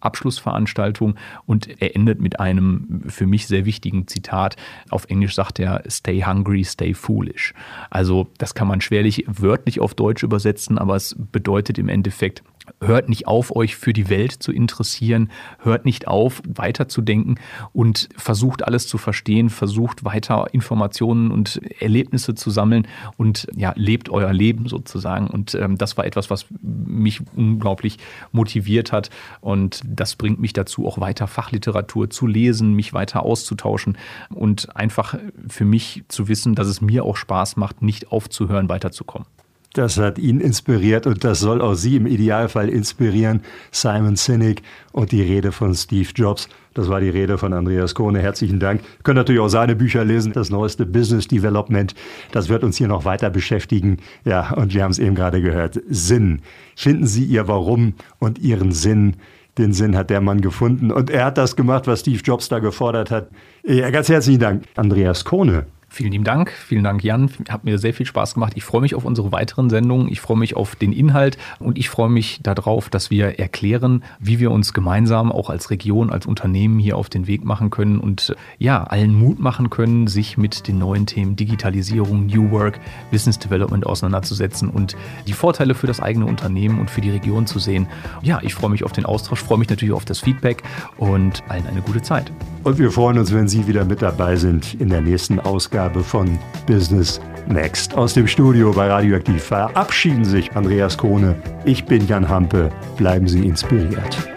Uni-Abschlussveranstaltung. Und er endet mit einem für mich sehr wichtigen Zitat. Auf Englisch sagt er, stay hungry, stay foolish. Also das kann man schwerlich wörtlich auf Deutsch übersetzen, aber es bedeutet im Endeffekt, hört nicht auf, euch für die Welt zu interessieren, hört nicht auf, weiterzudenken und versucht alles zu verstehen, versucht weiter Informationen und Erlebnisse zu sammeln und ja, lebt euer Leben sozusagen. Und ähm, das war etwas, was mich unglaublich motiviert hat und das bringt mich dazu, auch weiter Fachliteratur zu lesen, mich weiter auszutauschen und einfach für mich zu wissen, dass es mir auch Spaß macht, nicht aufzuhören, weiterzukommen. Das hat ihn inspiriert und das soll auch Sie im Idealfall inspirieren. Simon Sinek und die Rede von Steve Jobs. Das war die Rede von Andreas Kohne. Herzlichen Dank. Könnt natürlich auch seine Bücher lesen. Das neueste Business Development. Das wird uns hier noch weiter beschäftigen. Ja, und wir haben es eben gerade gehört. Sinn. Finden Sie Ihr Warum und Ihren Sinn. Den Sinn hat der Mann gefunden. Und er hat das gemacht, was Steve Jobs da gefordert hat. Ja, ganz herzlichen Dank, Andreas Kohne. Vielen lieben Dank. Vielen Dank, Jan. Hat mir sehr viel Spaß gemacht. Ich freue mich auf unsere weiteren Sendungen. Ich freue mich auf den Inhalt und ich freue mich darauf, dass wir erklären, wie wir uns gemeinsam auch als Region, als Unternehmen hier auf den Weg machen können und ja, allen Mut machen können, sich mit den neuen Themen Digitalisierung, New Work, Business Development auseinanderzusetzen und die Vorteile für das eigene Unternehmen und für die Region zu sehen. Ja, ich freue mich auf den Austausch, freue mich natürlich auf das Feedback und allen eine gute Zeit. Und wir freuen uns, wenn Sie wieder mit dabei sind in der nächsten Ausgabe von Business Next. Aus dem Studio bei Radioaktiv verabschieden sich Andreas Krone. Ich bin Jan Hampe. Bleiben Sie inspiriert.